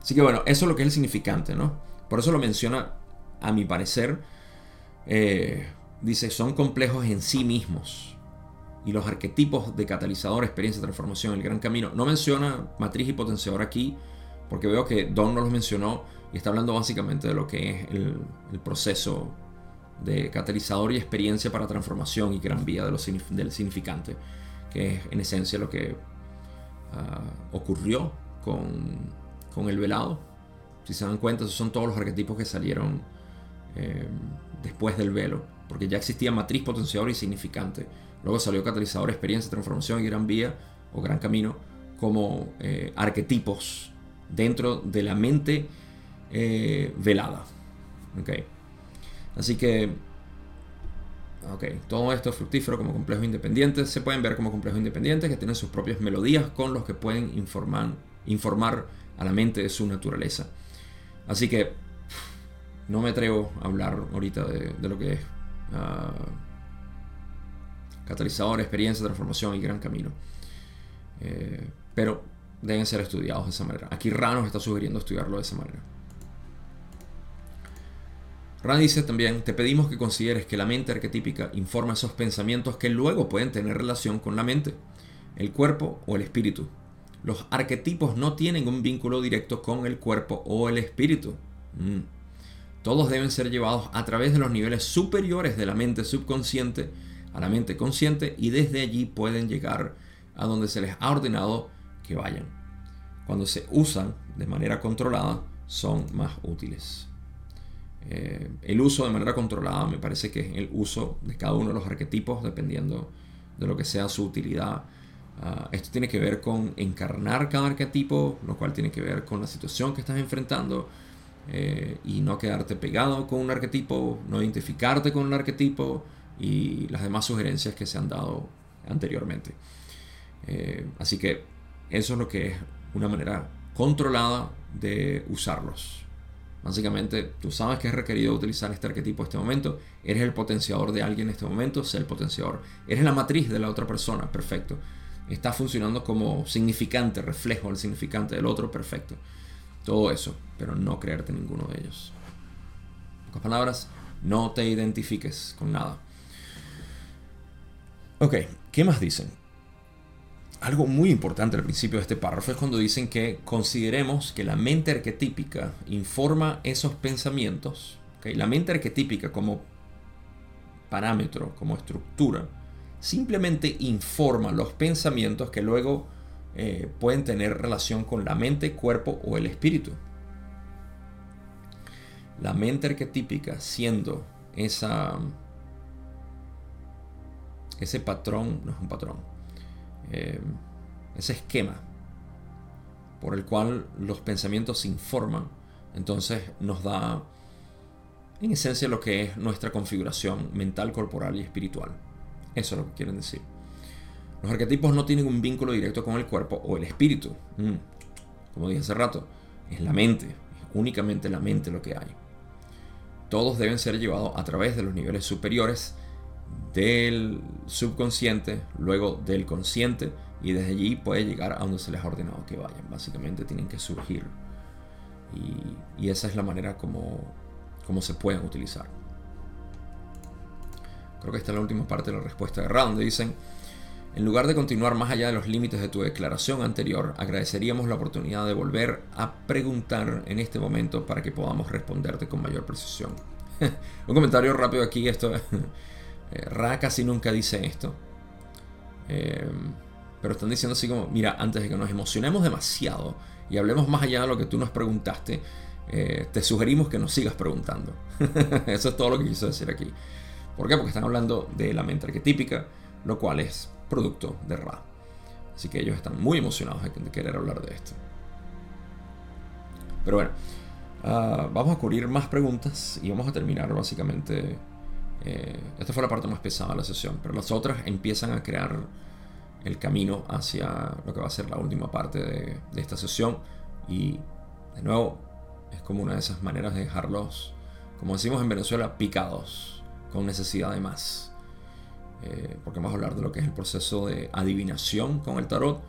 así que bueno, eso es lo que es el significante, ¿no? Por eso lo menciona, a mi parecer, eh, dice, son complejos en sí mismos. Y los arquetipos de catalizador, experiencia, transformación, el gran camino. No menciona matriz y potenciador aquí, porque veo que Don no los mencionó y está hablando básicamente de lo que es el, proceso de catalizador y experiencia para transformación y gran vía de lo, del significante, que es en esencia lo que ah, ocurrió con, con, el velado. Si se dan cuenta, esos son todos los arquetipos que salieron eh, después del velo, porque ya existía matriz, potenciador y significante. Luego salió catalizador, experiencia, transformación y gran vía o gran camino como eh, arquetipos dentro de la mente eh, velada. Así que, ok, todo esto es fructífero como complejos independientes. Se pueden ver como complejos independientes que tienen sus propias melodías con los que pueden informar, a la mente de su naturaleza. Así que no me atrevo a hablar ahorita de, lo que es uh, catalizador, experiencia, transformación y gran camino. Eh, pero deben ser estudiados de esa manera. Aquí Ranos está sugiriendo estudiarlo de esa manera. Rand dice también, te pedimos que consideres que la mente arquetípica informa esos pensamientos que luego pueden tener relación con la mente, el cuerpo o el espíritu. Los arquetipos no tienen un vínculo directo con el cuerpo o el espíritu. Mm. Todos deben ser llevados a través de los niveles superiores de la mente subconsciente la mente consciente y desde allí pueden llegar a donde se les ha ordenado que vayan. Cuando se usan de manera controlada son más útiles. Eh, el uso de manera controlada me parece que es el uso de cada uno de los arquetipos dependiendo de lo que sea su utilidad. Ah, esto tiene que ver con encarnar cada arquetipo, lo cual tiene que ver con la situación que estás enfrentando eh, y no quedarte pegado con un arquetipo, no identificarte con un arquetipo y las demás sugerencias que se han dado anteriormente. Eh, así que eso es lo que es una manera controlada de usarlos. Básicamente, tú sabes que es requerido utilizar este arquetipo en este momento. Eres el potenciador de alguien en este momento, sé el potenciador. Eres la matriz de la otra persona, perfecto. Está funcionando como significante, reflejo del significante del otro, perfecto. Todo eso, pero no creerte ninguno de ellos. En pocas palabras, no te identifiques con nada. Ok, ¿qué más dicen? algo muy importante al principio de este párrafo es cuando dicen que consideremos que la mente arquetípica informa esos pensamientos. La mente arquetípica como parámetro, como estructura, simplemente informa los pensamientos que luego eh, pueden tener relación con la mente, cuerpo o el espíritu. La mente arquetípica siendo esa, ese patrón, no es un patrón, eh, ese esquema por el cual los pensamientos se informan, entonces nos da en esencia lo que es nuestra configuración mental, corporal y espiritual. Eso es lo que quieren decir. Los arquetipos no tienen un vínculo directo con el cuerpo o el espíritu. Mm. Como dije hace rato, es la mente, únicamente la mente lo que hay. Todos deben ser llevados a través de los niveles superiores del subconsciente, luego del consciente, y desde allí puede llegar a donde se les ha ordenado que vayan. Básicamente tienen que surgir. Y, esa es la manera como, como se pueden utilizar. Creo que esta es la última parte de la respuesta de Round. Dicen, en lugar de continuar más allá de los límites de tu declaración anterior, agradeceríamos la oportunidad de volver a preguntar en este momento para que podamos responderte con mayor precisión. Un comentario rápido aquí, esto eh, Ra casi nunca dice esto. Eh, pero están diciendo así como, mira, antes de que nos emocionemos demasiado y hablemos más allá de lo que tú nos preguntaste, eh, te sugerimos que nos sigas preguntando. Eso es todo lo que quiso decir aquí. ¿Por qué? Porque están hablando de la mente arquetípica, lo cual es producto de Ra. Así que ellos están muy emocionados de querer hablar de esto. Pero bueno, ah, vamos a cubrir más preguntas y vamos a terminar básicamente eh, esta fue la parte más pesada de la sesión, pero las otras empiezan a crear el camino hacia lo que va a ser la última parte de, esta sesión. Y de nuevo, es como una de esas maneras de dejarlos, como decimos en Venezuela, picados, con necesidad de más. eh, porque vamos a hablar de lo que es el proceso de adivinación con el tarot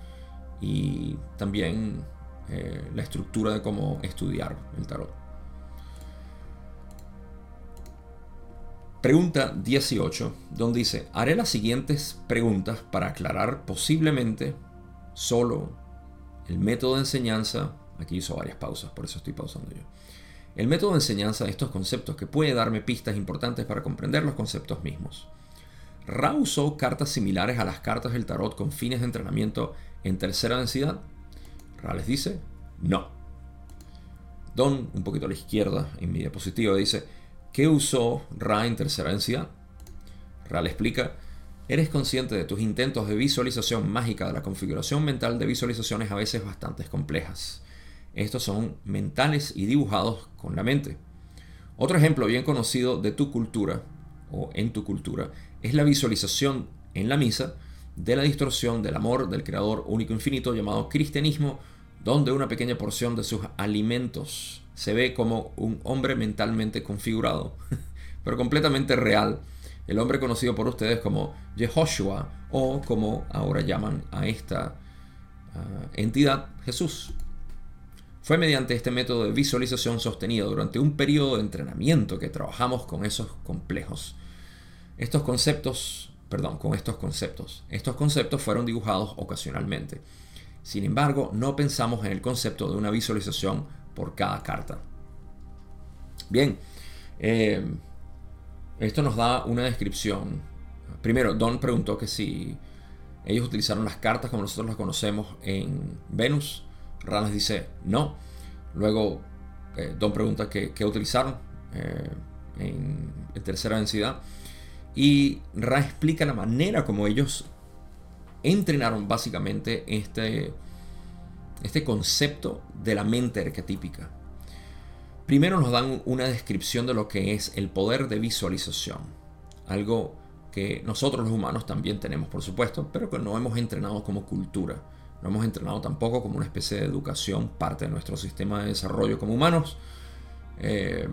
y también eh, la estructura de cómo estudiar el tarot. Pregunta 18, donde dice, haré las siguientes preguntas para aclarar posiblemente solo el método de enseñanza. Aquí hizo varias pausas, por eso estoy pausando yo. El método de enseñanza de estos conceptos que puede darme pistas importantes para comprender los conceptos mismos. Ra usó cartas similares a las cartas del tarot con fines de entrenamiento en tercera densidad. Ra les dice, no. Don, un poquito a la izquierda, en mi diapositiva, dice, ¿Qué usó Ra en tercera densidad? Ra le explica, eres consciente de tus intentos de visualización mágica de la configuración mental de visualizaciones a veces bastante complejas. Estos son mentales y dibujados con la mente. Otro ejemplo bien conocido de tu cultura o en tu cultura es la visualización en la misa de la distorsión del amor del Creador único infinito llamado cristianismo, donde una pequeña porción de sus alimentos se ve como un hombre mentalmente configurado, pero completamente real. El hombre conocido por ustedes como Jehoshua o como ahora llaman a esta ah, entidad Jesús. Fue mediante este método de visualización sostenido durante un periodo de entrenamiento que trabajamos con esos complejos. Estos conceptos, perdón, con estos conceptos. Estos conceptos fueron dibujados ocasionalmente. Sin embargo, no pensamos en el concepto de una visualización por cada carta. Bien, eh, esto nos da una descripción. Primero, Don preguntó que si ellos utilizaron las cartas como nosotros las conocemos en Venus. Ranas dice no. Luego, eh, Don pregunta qué, utilizaron eh, en, en, tercera densidad. Y Ra explica la manera como ellos entrenaron básicamente este, este concepto de la mente arquetípica. Primero nos dan una descripción de lo que es el poder de visualización, algo que nosotros los humanos también tenemos, por supuesto, pero que no hemos entrenado como cultura, no hemos entrenado tampoco como una especie de educación, parte de nuestro sistema de desarrollo como humanos, eh,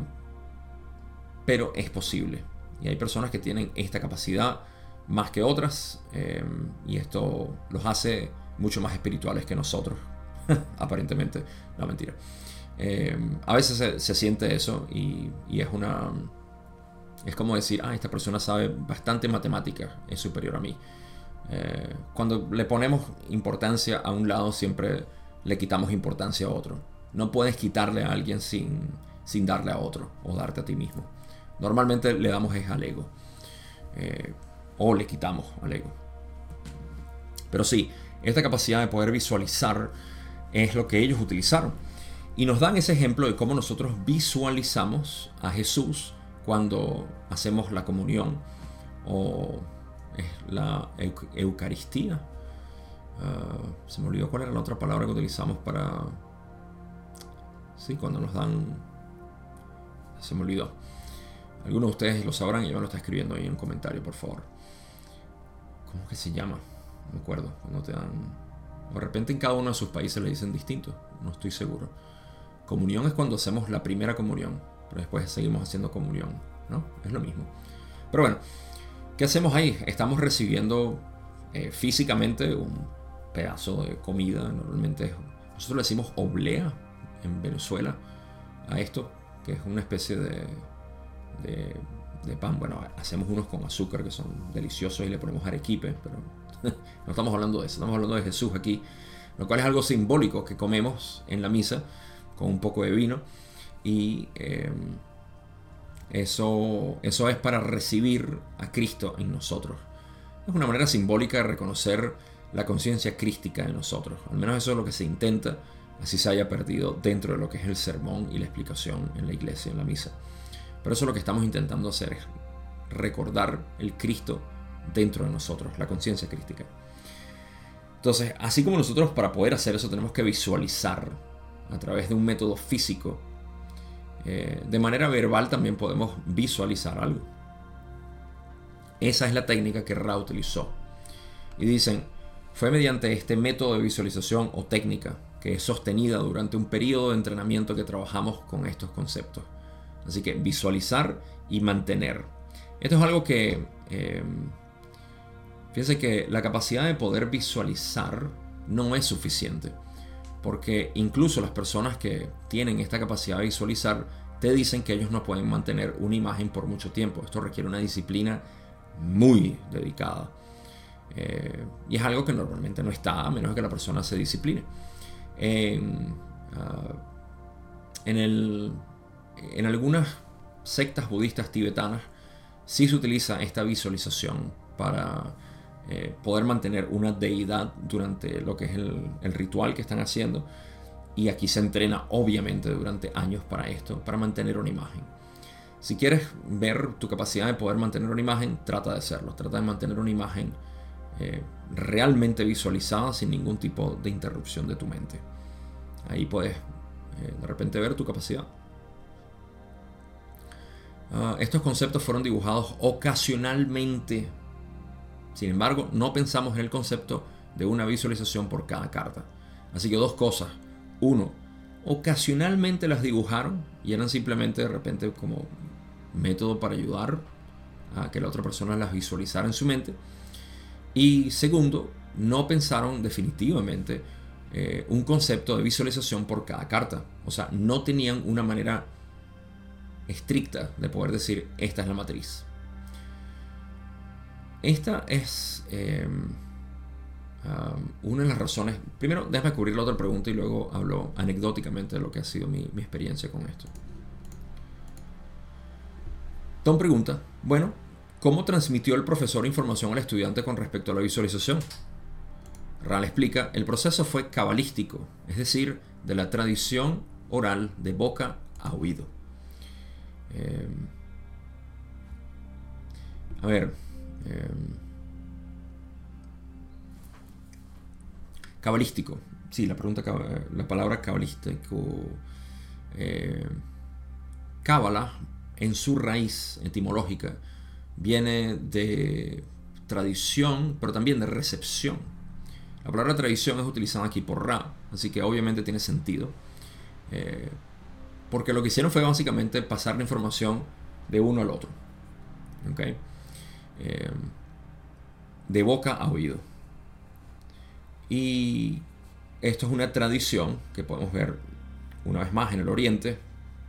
pero es posible. Y hay personas que tienen esta capacidad más que otras, eh, y esto los hace mucho más espirituales que nosotros, aparentemente. No, mentira. Eh, a veces se, siente eso y, es una... Es como decir, ah, esta persona sabe bastante matemática, es superior a mí. Eh, cuando le ponemos importancia a un lado, siempre le quitamos importancia a otro. No puedes quitarle a alguien sin, sin darle a otro o darte a ti mismo. Normalmente le damos es al ego. Eh, o le quitamos al ego. Pero sí, esta capacidad de poder visualizar es lo que ellos utilizaron. Y nos dan ese ejemplo de cómo nosotros visualizamos a Jesús cuando hacemos la comunión o la Eucaristía. Ah, se me olvidó cuál era la otra palabra que utilizamos para... Sí, cuando nos dan... Se me olvidó. Algunos de ustedes lo sabrán y yo me lo está escribiendo ahí en un comentario, por favor. ¿Cómo que se llama? Me acuerdo. Cuando te dan de repente en cada uno de sus países le dicen distinto, no estoy seguro. Comunión es cuando hacemos la primera comunión, pero después seguimos haciendo comunión, ¿no? Es lo mismo. Pero bueno, ¿qué hacemos ahí? Estamos recibiendo eh, físicamente un pedazo de comida, normalmente nosotros le decimos oblea en Venezuela a esto, que es una especie de, de, de pan. Bueno, hacemos unos con azúcar que son deliciosos y le ponemos arequipe, pero no estamos hablando de eso, estamos hablando de Jesús aquí, lo cual es algo simbólico que comemos en la misa con un poco de vino y eh, eso, eso es para recibir a Cristo en nosotros. Es una manera simbólica de reconocer la conciencia crística en nosotros, al menos eso es lo que se intenta, así se haya perdido dentro de lo que es el sermón y la explicación en la iglesia, en la misa. Pero eso es lo que estamos intentando hacer, es recordar el Cristo dentro de nosotros, la conciencia crítica. Entonces, así como nosotros para poder hacer eso tenemos que visualizar a través de un método físico, eh, de manera verbal también podemos visualizar algo. Esa es la técnica que Ra utilizó. Y dicen, fue mediante este método de visualización o técnica que es sostenida durante un periodo de entrenamiento que trabajamos con estos conceptos. Así que visualizar y mantener. Esto es algo que eh, Fíjense que la capacidad de poder visualizar no es suficiente. Porque incluso las personas que tienen esta capacidad de visualizar te dicen que ellos no pueden mantener una imagen por mucho tiempo. Esto requiere una disciplina muy dedicada. Eh, y es algo que normalmente no está a menos que la persona se discipline. En, ah, en, en algunas sectas budistas tibetanas sí se utiliza esta visualización para eh, poder mantener una deidad durante lo que es el, ritual que están haciendo. Y aquí se entrena obviamente durante años para esto, para mantener una imagen. Si quieres ver tu capacidad de poder mantener una imagen, trata de hacerlo. Trata de mantener una imagen eh, realmente visualizada sin ningún tipo de interrupción de tu mente. Ahí puedes eh, de repente ver tu capacidad. Ah, estos conceptos fueron dibujados ocasionalmente sin embargo, no pensamos en el concepto de una visualización por cada carta. Así que dos cosas. Uno, ocasionalmente las dibujaron y eran simplemente de repente como método para ayudar a que la otra persona las visualizara en su mente. Y segundo, no pensaron definitivamente eh, un concepto de visualización por cada carta. O sea, no tenían una manera estricta de poder decir esta es la matriz. Esta es em, una de las razones. Primero, déjame cubrir la otra pregunta y luego hablo anecdóticamente de lo que ha sido mi, experiencia con esto. Tom pregunta, bueno, ¿cómo transmitió el profesor información al estudiante con respecto a la visualización? Ral explica, el proceso fue cabalístico, es decir, de la tradición oral de boca a oído. Em, a ver, Em, cabalístico. Sí, la pregunta, la palabra cabalístico. Eh, cábala, en su raíz etimológica, viene de tradición, pero también de recepción. La palabra tradición es utilizada aquí por Ra, así que obviamente tiene sentido. Eh, porque lo que hicieron fue básicamente pasar la información de uno al otro. ¿okay? Eh, de boca a oído. Y esto es una tradición que podemos ver una vez más en el Oriente,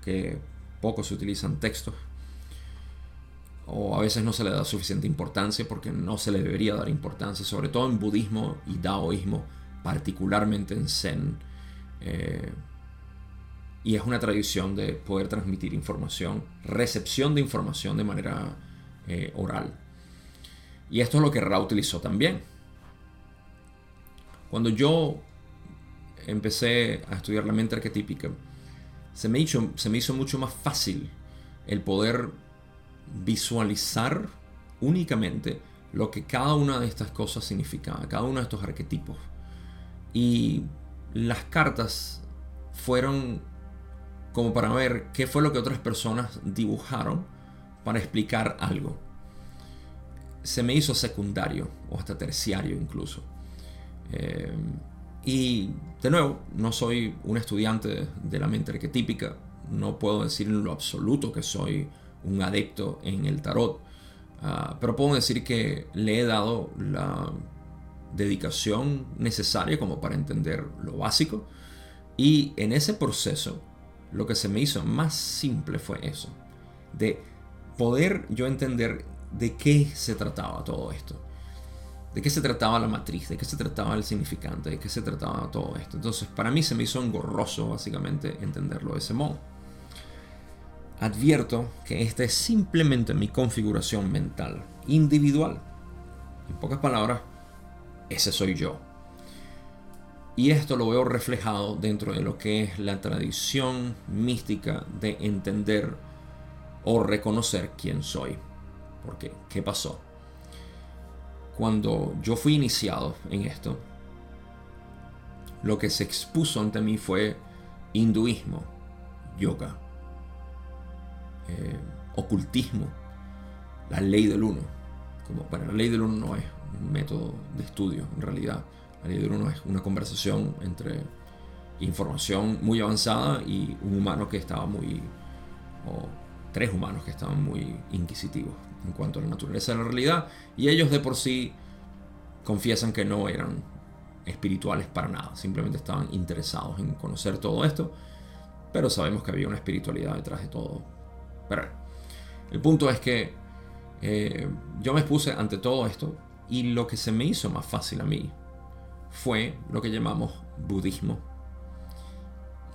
que poco se utilizan textos, o a veces no se le da suficiente importancia porque no se le debería dar importancia, sobre todo en budismo y daoísmo, particularmente en Zen. Eh, y es una tradición de poder transmitir información, recepción de información de manera eh, oral. Y esto es lo que Ra utilizó también. Cuando yo empecé a estudiar la mente arquetípica, se me hizo, mucho más fácil el poder visualizar únicamente lo que cada una de estas cosas significaba, cada uno de estos arquetipos. Y las cartas fueron como para ver qué fue lo que otras personas dibujaron para explicar algo se me hizo secundario o hasta terciario incluso. Eh, y de nuevo, no soy un estudiante de la mente arquetípica, no puedo decir en lo absoluto que soy un adepto en el tarot, ah, pero puedo decir que le he dado la dedicación necesaria como para entender lo básico y en ese proceso lo que se me hizo más simple fue eso, de poder yo entender de qué se trataba todo esto. De qué se trataba la matriz, de qué se trataba el significante, de qué se trataba todo esto. Entonces, para mí se me hizo engorroso, básicamente, entenderlo de ese modo. Advierto que esta es simplemente mi configuración mental, individual. En pocas palabras, ese soy yo. Y esto lo veo reflejado dentro de lo que es la tradición mística de entender o reconocer quién soy. Porque, ¿qué pasó? Cuando yo fui iniciado en esto, lo que se expuso ante mí fue hinduismo, yoga, eh, ocultismo, la ley del uno. Como, para la ley del uno no es un método de estudio, en realidad. La ley del uno es una conversación entre información muy avanzada y un humano que estaba muy, o tres humanos que estaban muy inquisitivos en cuanto a la naturaleza de la realidad y ellos de por sí confiesan que no eran espirituales para nada, simplemente estaban interesados en conocer todo esto, pero sabemos que había una espiritualidad detrás de todo. Pero el punto es que eh, yo me expuse ante todo esto y lo que se me hizo más fácil a mí fue lo que llamamos budismo.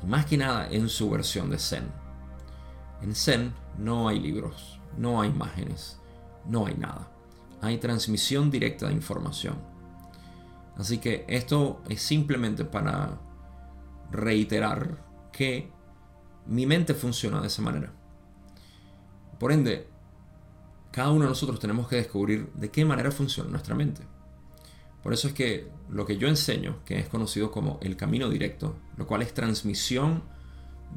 Más que nada en su versión de Zen. En Zen no hay libros, no hay imágenes, no hay nada. Hay transmisión directa de información. Así que esto es simplemente para reiterar que mi mente funciona de esa manera. Por ende, cada uno de nosotros tenemos que descubrir de qué manera funciona nuestra mente. Por eso es que lo que yo enseño, que es conocido como el camino directo, lo cual es transmisión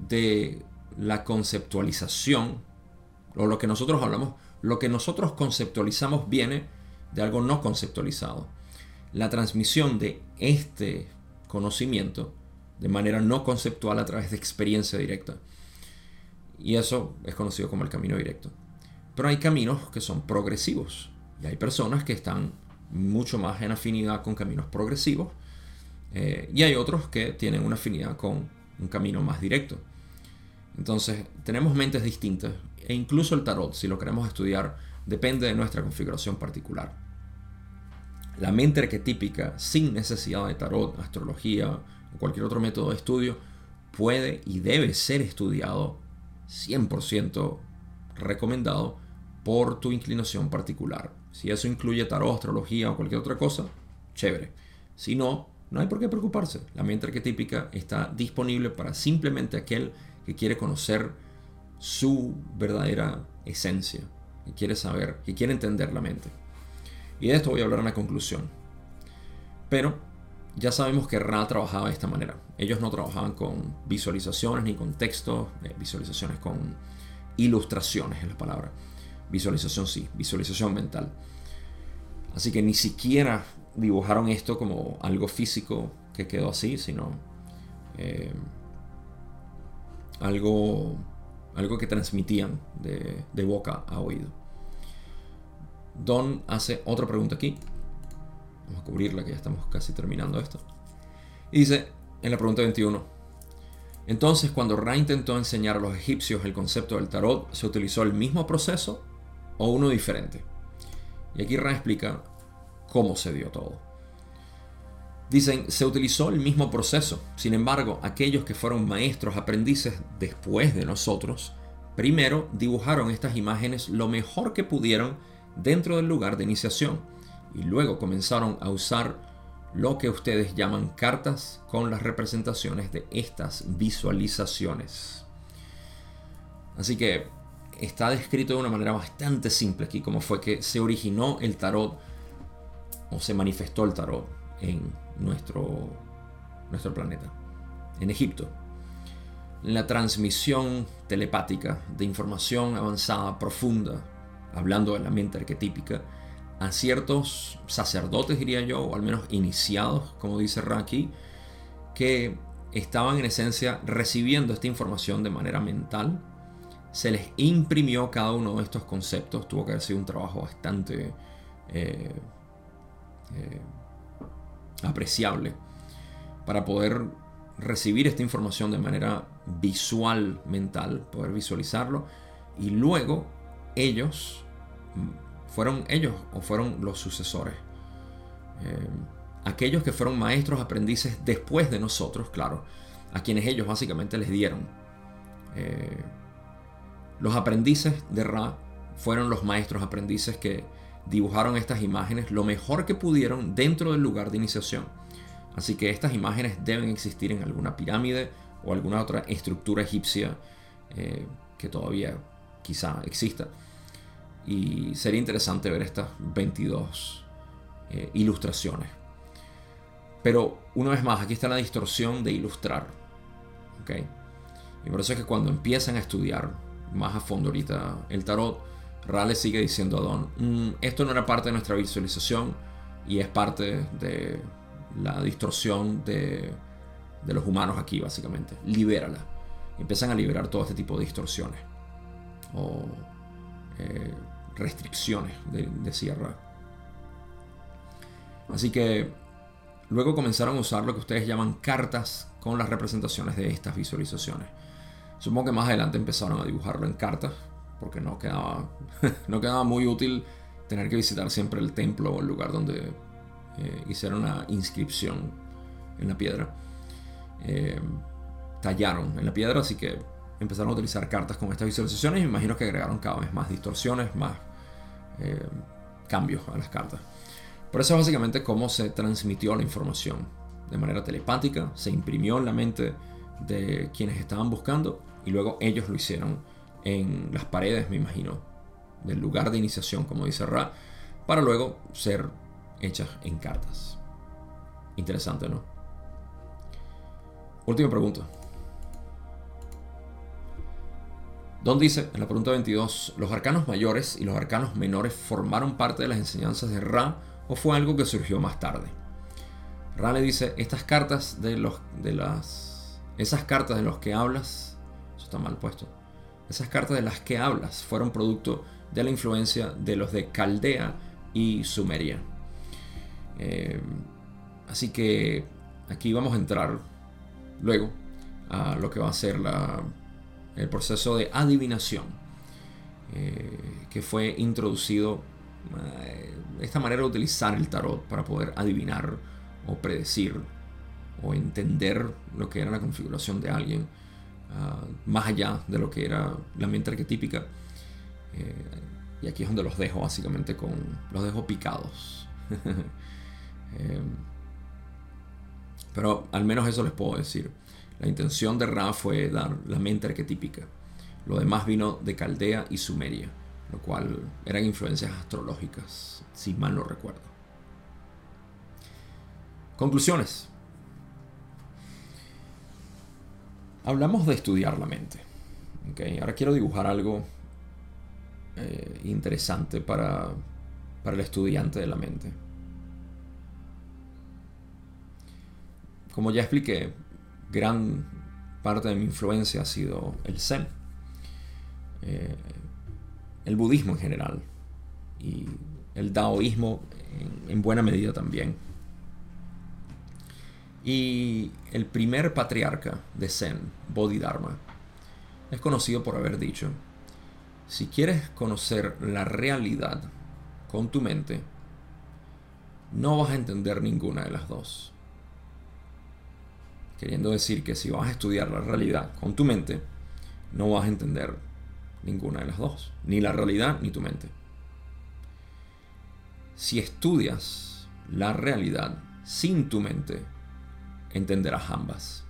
de la conceptualización, o lo que nosotros hablamos, lo que nosotros conceptualizamos viene de algo no conceptualizado. La transmisión de este conocimiento de manera no conceptual a través de experiencia directa. Y eso es conocido como el camino directo. Pero hay caminos que son progresivos. Y hay personas que están mucho más en afinidad con caminos progresivos. Eh, y hay otros que tienen una afinidad con un camino más directo. Entonces, tenemos mentes distintas. E incluso el tarot, si lo queremos estudiar, depende de nuestra configuración particular. La mente arquetípica, sin necesidad de tarot, astrología o cualquier otro método de estudio, puede y debe ser estudiado 100% recomendado por tu inclinación particular. Si eso incluye tarot, astrología o cualquier otra cosa, chévere. Si no, no hay por qué preocuparse. La mente arquetípica está disponible para simplemente aquel que quiere conocer su verdadera esencia, que quiere saber, que quiere entender la mente. Y de esto voy a hablar en la conclusión. Pero ya sabemos que Ra trabajaba de esta manera. Ellos no trabajaban con visualizaciones ni con textos, eh, visualizaciones con ilustraciones es la palabra. Visualización sí, visualización mental. Así que ni siquiera dibujaron esto como algo físico que quedó así, sino eh, algo, algo que transmitían de, de boca a oído. Don hace otra pregunta aquí. Vamos a cubrirla que ya estamos casi terminando esto. Y dice en la pregunta 21. Entonces, cuando Ra intentó enseñar a los egipcios el concepto del tarot, ¿se utilizó el mismo proceso o uno diferente? Y aquí Ra explica cómo se dio todo. Dicen, se utilizó el mismo proceso. Sin embargo, aquellos que fueron maestros aprendices después de nosotros, primero dibujaron estas imágenes lo mejor que pudieron dentro del lugar de iniciación y luego comenzaron a usar lo que ustedes llaman cartas con las representaciones de estas visualizaciones. Así que está descrito de una manera bastante simple aquí cómo fue que se originó el tarot o se manifestó el tarot en nuestro, nuestro planeta, en Egipto. La transmisión telepática de información avanzada, profunda, hablando de la mente arquetípica, a ciertos sacerdotes, diría yo, o al menos iniciados, como dice Raki, que estaban en esencia recibiendo esta información de manera mental. Se les imprimió cada uno de estos conceptos. Tuvo que haber sido un trabajo bastante eh, eh, apreciable para poder recibir esta información de manera visual, mental, poder visualizarlo. Y luego ellos ¿Fueron ellos o fueron los sucesores? Eh, aquellos que fueron maestros aprendices después de nosotros, claro, a quienes ellos básicamente les dieron. Eh, los aprendices de Ra fueron los maestros aprendices que dibujaron estas imágenes lo mejor que pudieron dentro del lugar de iniciación. Así que estas imágenes deben existir en alguna pirámide o alguna otra estructura egipcia eh, que todavía quizá exista. Y sería interesante ver estas 22 eh, ilustraciones. Pero una vez más, aquí está la distorsión de ilustrar. ¿okay? Y por eso es que cuando empiezan a estudiar más a fondo ahorita el tarot, Rale sigue diciendo a Don, mm, esto no era parte de nuestra visualización y es parte de la distorsión de, de los humanos aquí, básicamente. Libérala. empiezan a liberar todo este tipo de distorsiones. O eh, restricciones de, de Sierra. Así que luego comenzaron a usar lo que ustedes llaman cartas con las representaciones de estas visualizaciones. Supongo que más adelante empezaron a dibujarlo en cartas, porque no quedaba, no quedaba muy útil tener que visitar siempre el templo o el lugar donde eh, hicieron una inscripción en la piedra. Eh, tallaron en la piedra, así que empezaron a utilizar cartas con estas visualizaciones y me imagino que agregaron cada vez más distorsiones, más eh, cambios a las cartas. Por eso es básicamente cómo se transmitió la información. De manera telepática, se imprimió en la mente de quienes estaban buscando y luego ellos lo hicieron en las paredes, me imagino, del lugar de iniciación, como dice Ra, para luego ser hechas en cartas. Interesante, ¿no? Última pregunta. Don dice, en la pregunta 22, ¿los arcanos mayores y los arcanos menores formaron parte de las enseñanzas de Ra o fue algo que surgió más tarde? Ra le dice, estas cartas de los de las esas cartas de los que hablas, eso está mal puesto. Esas cartas de las que hablas fueron producto de la influencia de los de Caldea y Sumeria. Eh, así que aquí vamos a entrar luego a lo que va a ser la, el proceso de adivinación eh, que fue introducido, eh, esta manera de utilizar el tarot para poder adivinar o predecir o entender lo que era la configuración de alguien, ah, más allá de lo que era la mente arquetípica. Eh, y aquí es donde los dejo básicamente con los dejo picados. pero al menos eso les puedo decir. La intención de Ra fue dar la mente arquetípica. Lo demás vino de Caldea y Sumeria, lo cual eran influencias astrológicas, si mal no recuerdo. Conclusiones. Hablamos de estudiar la mente. Ahora quiero dibujar algo eh, interesante para, para el estudiante de la mente. Como ya expliqué, gran parte de mi influencia ha sido el Zen, eh, el budismo en general y el taoísmo en, buena medida también. Y el primer patriarca de Zen, Bodhidharma, es conocido por haber dicho, si quieres conocer la realidad con tu mente, no vas a entender ninguna de las dos. Queriendo decir que si vas a estudiar la realidad con tu mente, no vas a entender ninguna de las dos, ni la realidad ni tu mente. Si estudias la realidad sin tu mente, entenderás ambas.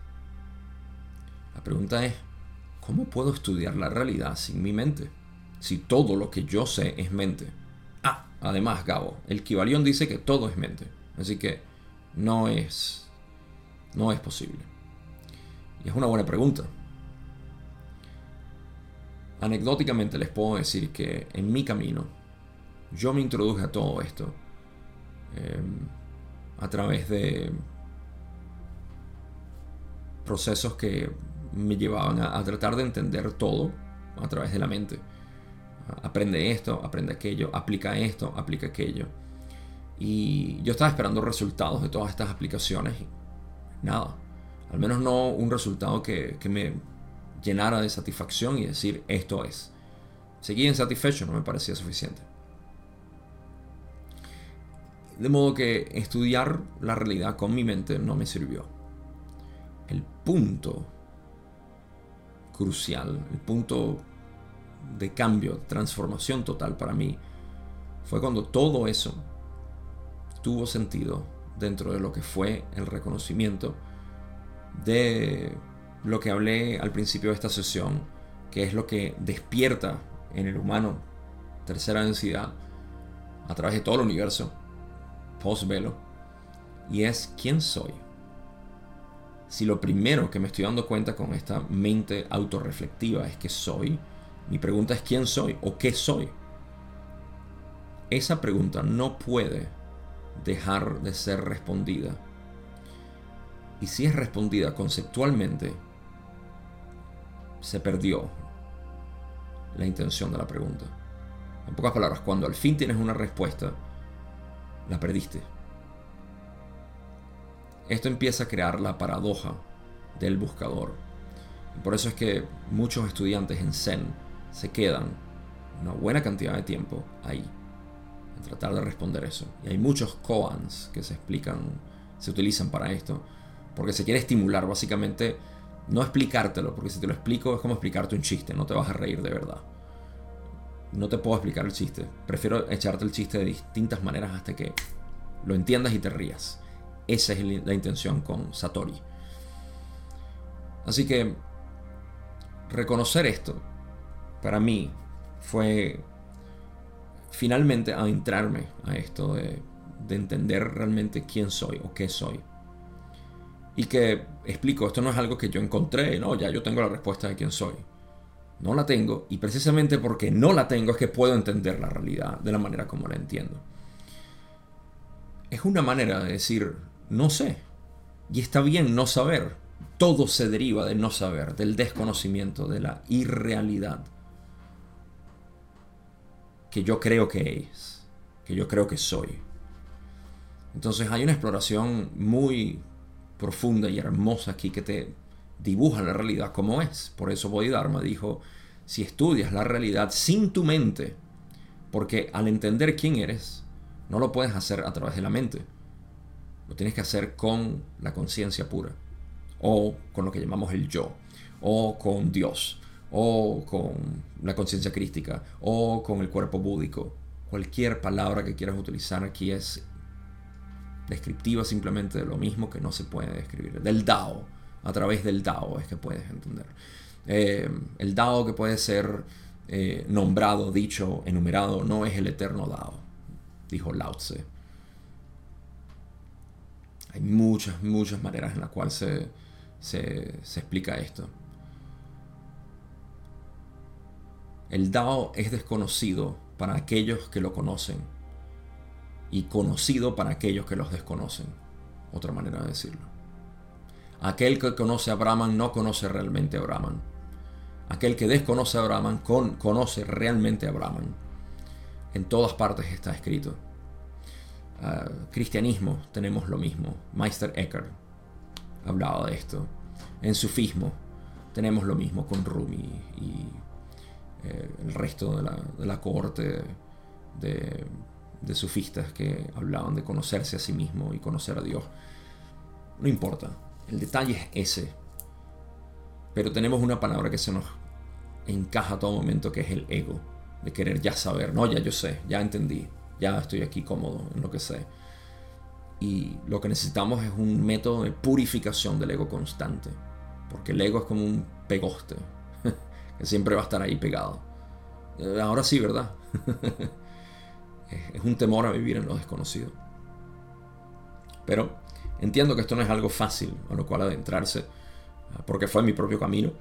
La pregunta es, ¿cómo puedo estudiar la realidad sin mi mente? Si todo lo que yo sé es mente. Ah, además, Gabo, el Kibalión dice que todo es mente. Así que no es no es posible. Y es una buena pregunta. Anecdóticamente les puedo decir que en mi camino yo me introduje a todo esto em, a través de procesos que me llevaban a, tratar de entender todo a través de la mente. Aprende esto, aprende aquello, aplica esto, aplica aquello. Y yo estaba esperando resultados de todas estas aplicaciones nada. Al menos no un resultado que, me llenara de satisfacción y decir esto es. Seguí insatisfecho, no me parecía suficiente. De modo que estudiar la realidad con mi mente no me sirvió. El punto crucial, el punto de cambio, transformación total para mí, fue cuando todo eso tuvo sentido dentro de lo que fue el reconocimiento de lo que hablé al principio de esta sesión, que es lo que despierta en el humano tercera densidad a través de todo el universo, post velo, y es quién soy. Si lo primero que me estoy dando cuenta con esta mente autorreflectiva es que soy, mi pregunta es quién soy o qué soy. Esa pregunta no puede dejar de ser respondida. Y si es respondida conceptualmente, se perdió la intención de la pregunta. En pocas palabras, cuando al fin tienes una respuesta, la perdiste. Esto empieza a crear la paradoja del buscador. por eso es que muchos estudiantes en Zen se quedan una buena cantidad de tiempo ahí, en tratar de responder eso. Y hay muchos koans que se explican, se utilizan para esto, porque se quiere estimular básicamente, no explicártelo, porque si te lo explico es como explicarte un chiste, no te vas a reír de verdad. No te puedo explicar el chiste, prefiero echarte el chiste de distintas maneras hasta que lo entiendas y te rías. Esa es la intención con Satori. Así que reconocer esto, para mí, fue finalmente adentrarme a esto de, de entender realmente quién soy o qué soy. Y que explico, esto no es algo que yo encontré, no, ya yo tengo la respuesta de quién soy. No la tengo y precisamente porque no la tengo es que puedo entender la realidad de la manera como la entiendo. Es una manera de decir, no sé. Y está bien no saber. Todo se deriva del no saber, del desconocimiento, de la irrealidad que yo creo que es, que yo creo que soy. Entonces hay una exploración muy profunda y hermosa aquí que te dibuja la realidad como es. Por eso Bodhidharma dijo, si estudias la realidad sin tu mente, porque al entender quién eres, no lo puedes hacer a través de la mente. Lo tienes que hacer con la conciencia pura, o con lo que llamamos el yo, o con Dios, o con la conciencia crística, o con el cuerpo búdico. Cualquier palabra que quieras utilizar aquí es descriptiva simplemente de lo mismo que no se puede describir. Del Dao, a través del Dao es que puedes entender. Eh, el Dao que puede ser eh, nombrado, dicho, enumerado, no es el eterno Dao, dijo Lao Tse. Hay muchas, muchas maneras en las cuales se, se explica esto. El Dao es desconocido para aquellos que lo conocen y conocido para aquellos que los desconocen. Otra manera de decirlo. Aquel que conoce a Brahman no conoce realmente a Brahman. Aquel que desconoce a Brahman conoce realmente a Brahman. En todas partes está escrito. Ah, cristianismo tenemos lo mismo. Meister Eckhart hablaba de esto. En sufismo tenemos lo mismo con Rumi y eh, el resto de la, de cohorte de, sufistas que hablaban de conocerse a sí mismo y conocer a Dios. No importa, el detalle es ese. Pero tenemos una palabra que se nos encaja a todo momento que es el ego, de querer ya saber, no, ya yo sé, ya entendí, ya estoy aquí cómodo en lo que sé. Y lo que necesitamos es un método de purificación del ego constante. Porque el ego es como un pegoste, que siempre va a estar ahí pegado. Eh, ahora sí, ¿verdad? es un temor a vivir en lo desconocido. Pero entiendo que esto no es algo fácil a lo cual adentrarse, ah, porque fue mi propio camino.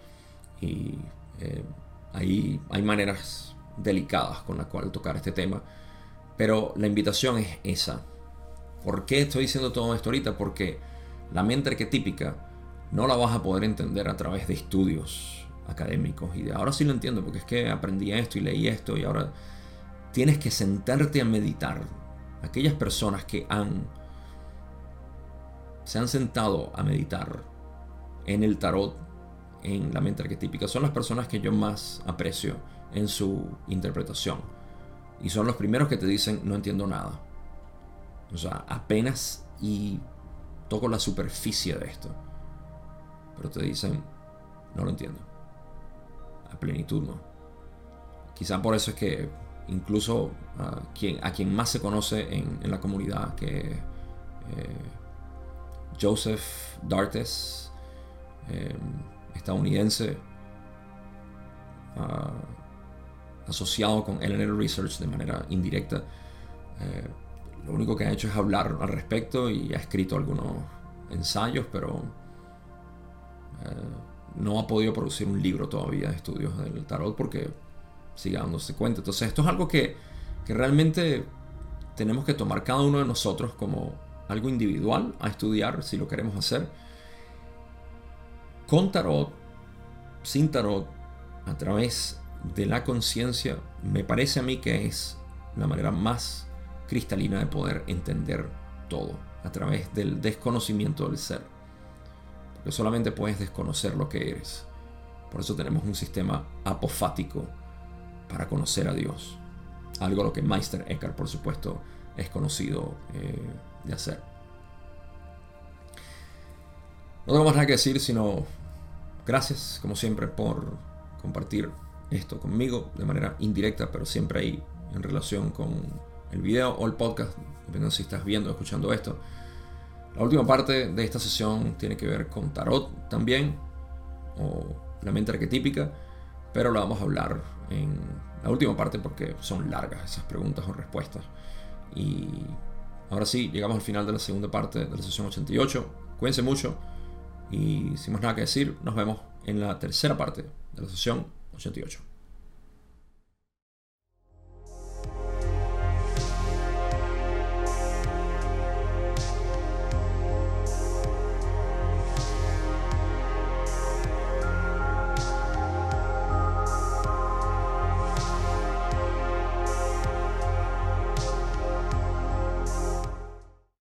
Y eh, ahí hay maneras delicadas con las cuales tocar este tema pero la invitación es esa. ¿Por qué estoy diciendo todo esto ahorita? Porque la mente arquetípica no la vas a poder entender a través de estudios académicos. Y de ahora sí lo entiendo, porque es que aprendí esto y leí esto y ahora tienes que sentarte a meditar. Aquellas personas que han se han sentado a meditar en el tarot, en la mente arquetípica, son las personas que yo más aprecio en su interpretación y son los primeros que te dicen, no entiendo nada. O sea, apenas y toco la superficie de esto. Pero te dicen, no lo entiendo. A plenitud no. Quizá por eso es que incluso a quien, a quien más se conoce en, la comunidad, que eh, Joseph Dartes, eh, estadounidense, uh, asociado con LNR Research de manera indirecta. Eh, lo único que ha hecho es hablar al respecto y ha escrito algunos ensayos, pero eh, no ha podido producir un libro todavía de estudios del tarot porque sigue dándose cuenta. Entonces esto es algo que, que realmente tenemos que tomar cada uno de nosotros como algo individual a estudiar si lo queremos hacer. Con tarot, sin tarot, a través de la conciencia me parece a mí que es la manera más cristalina de poder entender todo a través del desconocimiento del ser. Porque solamente puedes desconocer lo que eres. Por eso tenemos un sistema apofático para conocer a Dios. Algo a lo que Meister Eckhart, por supuesto, es conocido eh, de hacer. No tengo más nada que decir, sino gracias, como siempre, por compartir esto conmigo de manera indirecta, pero siempre ahí en relación con el video o el podcast, dependiendo si estás viendo o escuchando esto. La última parte de esta sesión tiene que ver con tarot también, o la mente arquetípica, pero lo vamos a hablar en la última parte porque son largas esas preguntas o respuestas. Y ahora sí, llegamos al final de la segunda parte de la sesión 88. Cuídense mucho y sin más nada que decir, nos vemos en la tercera parte de la sesión 88.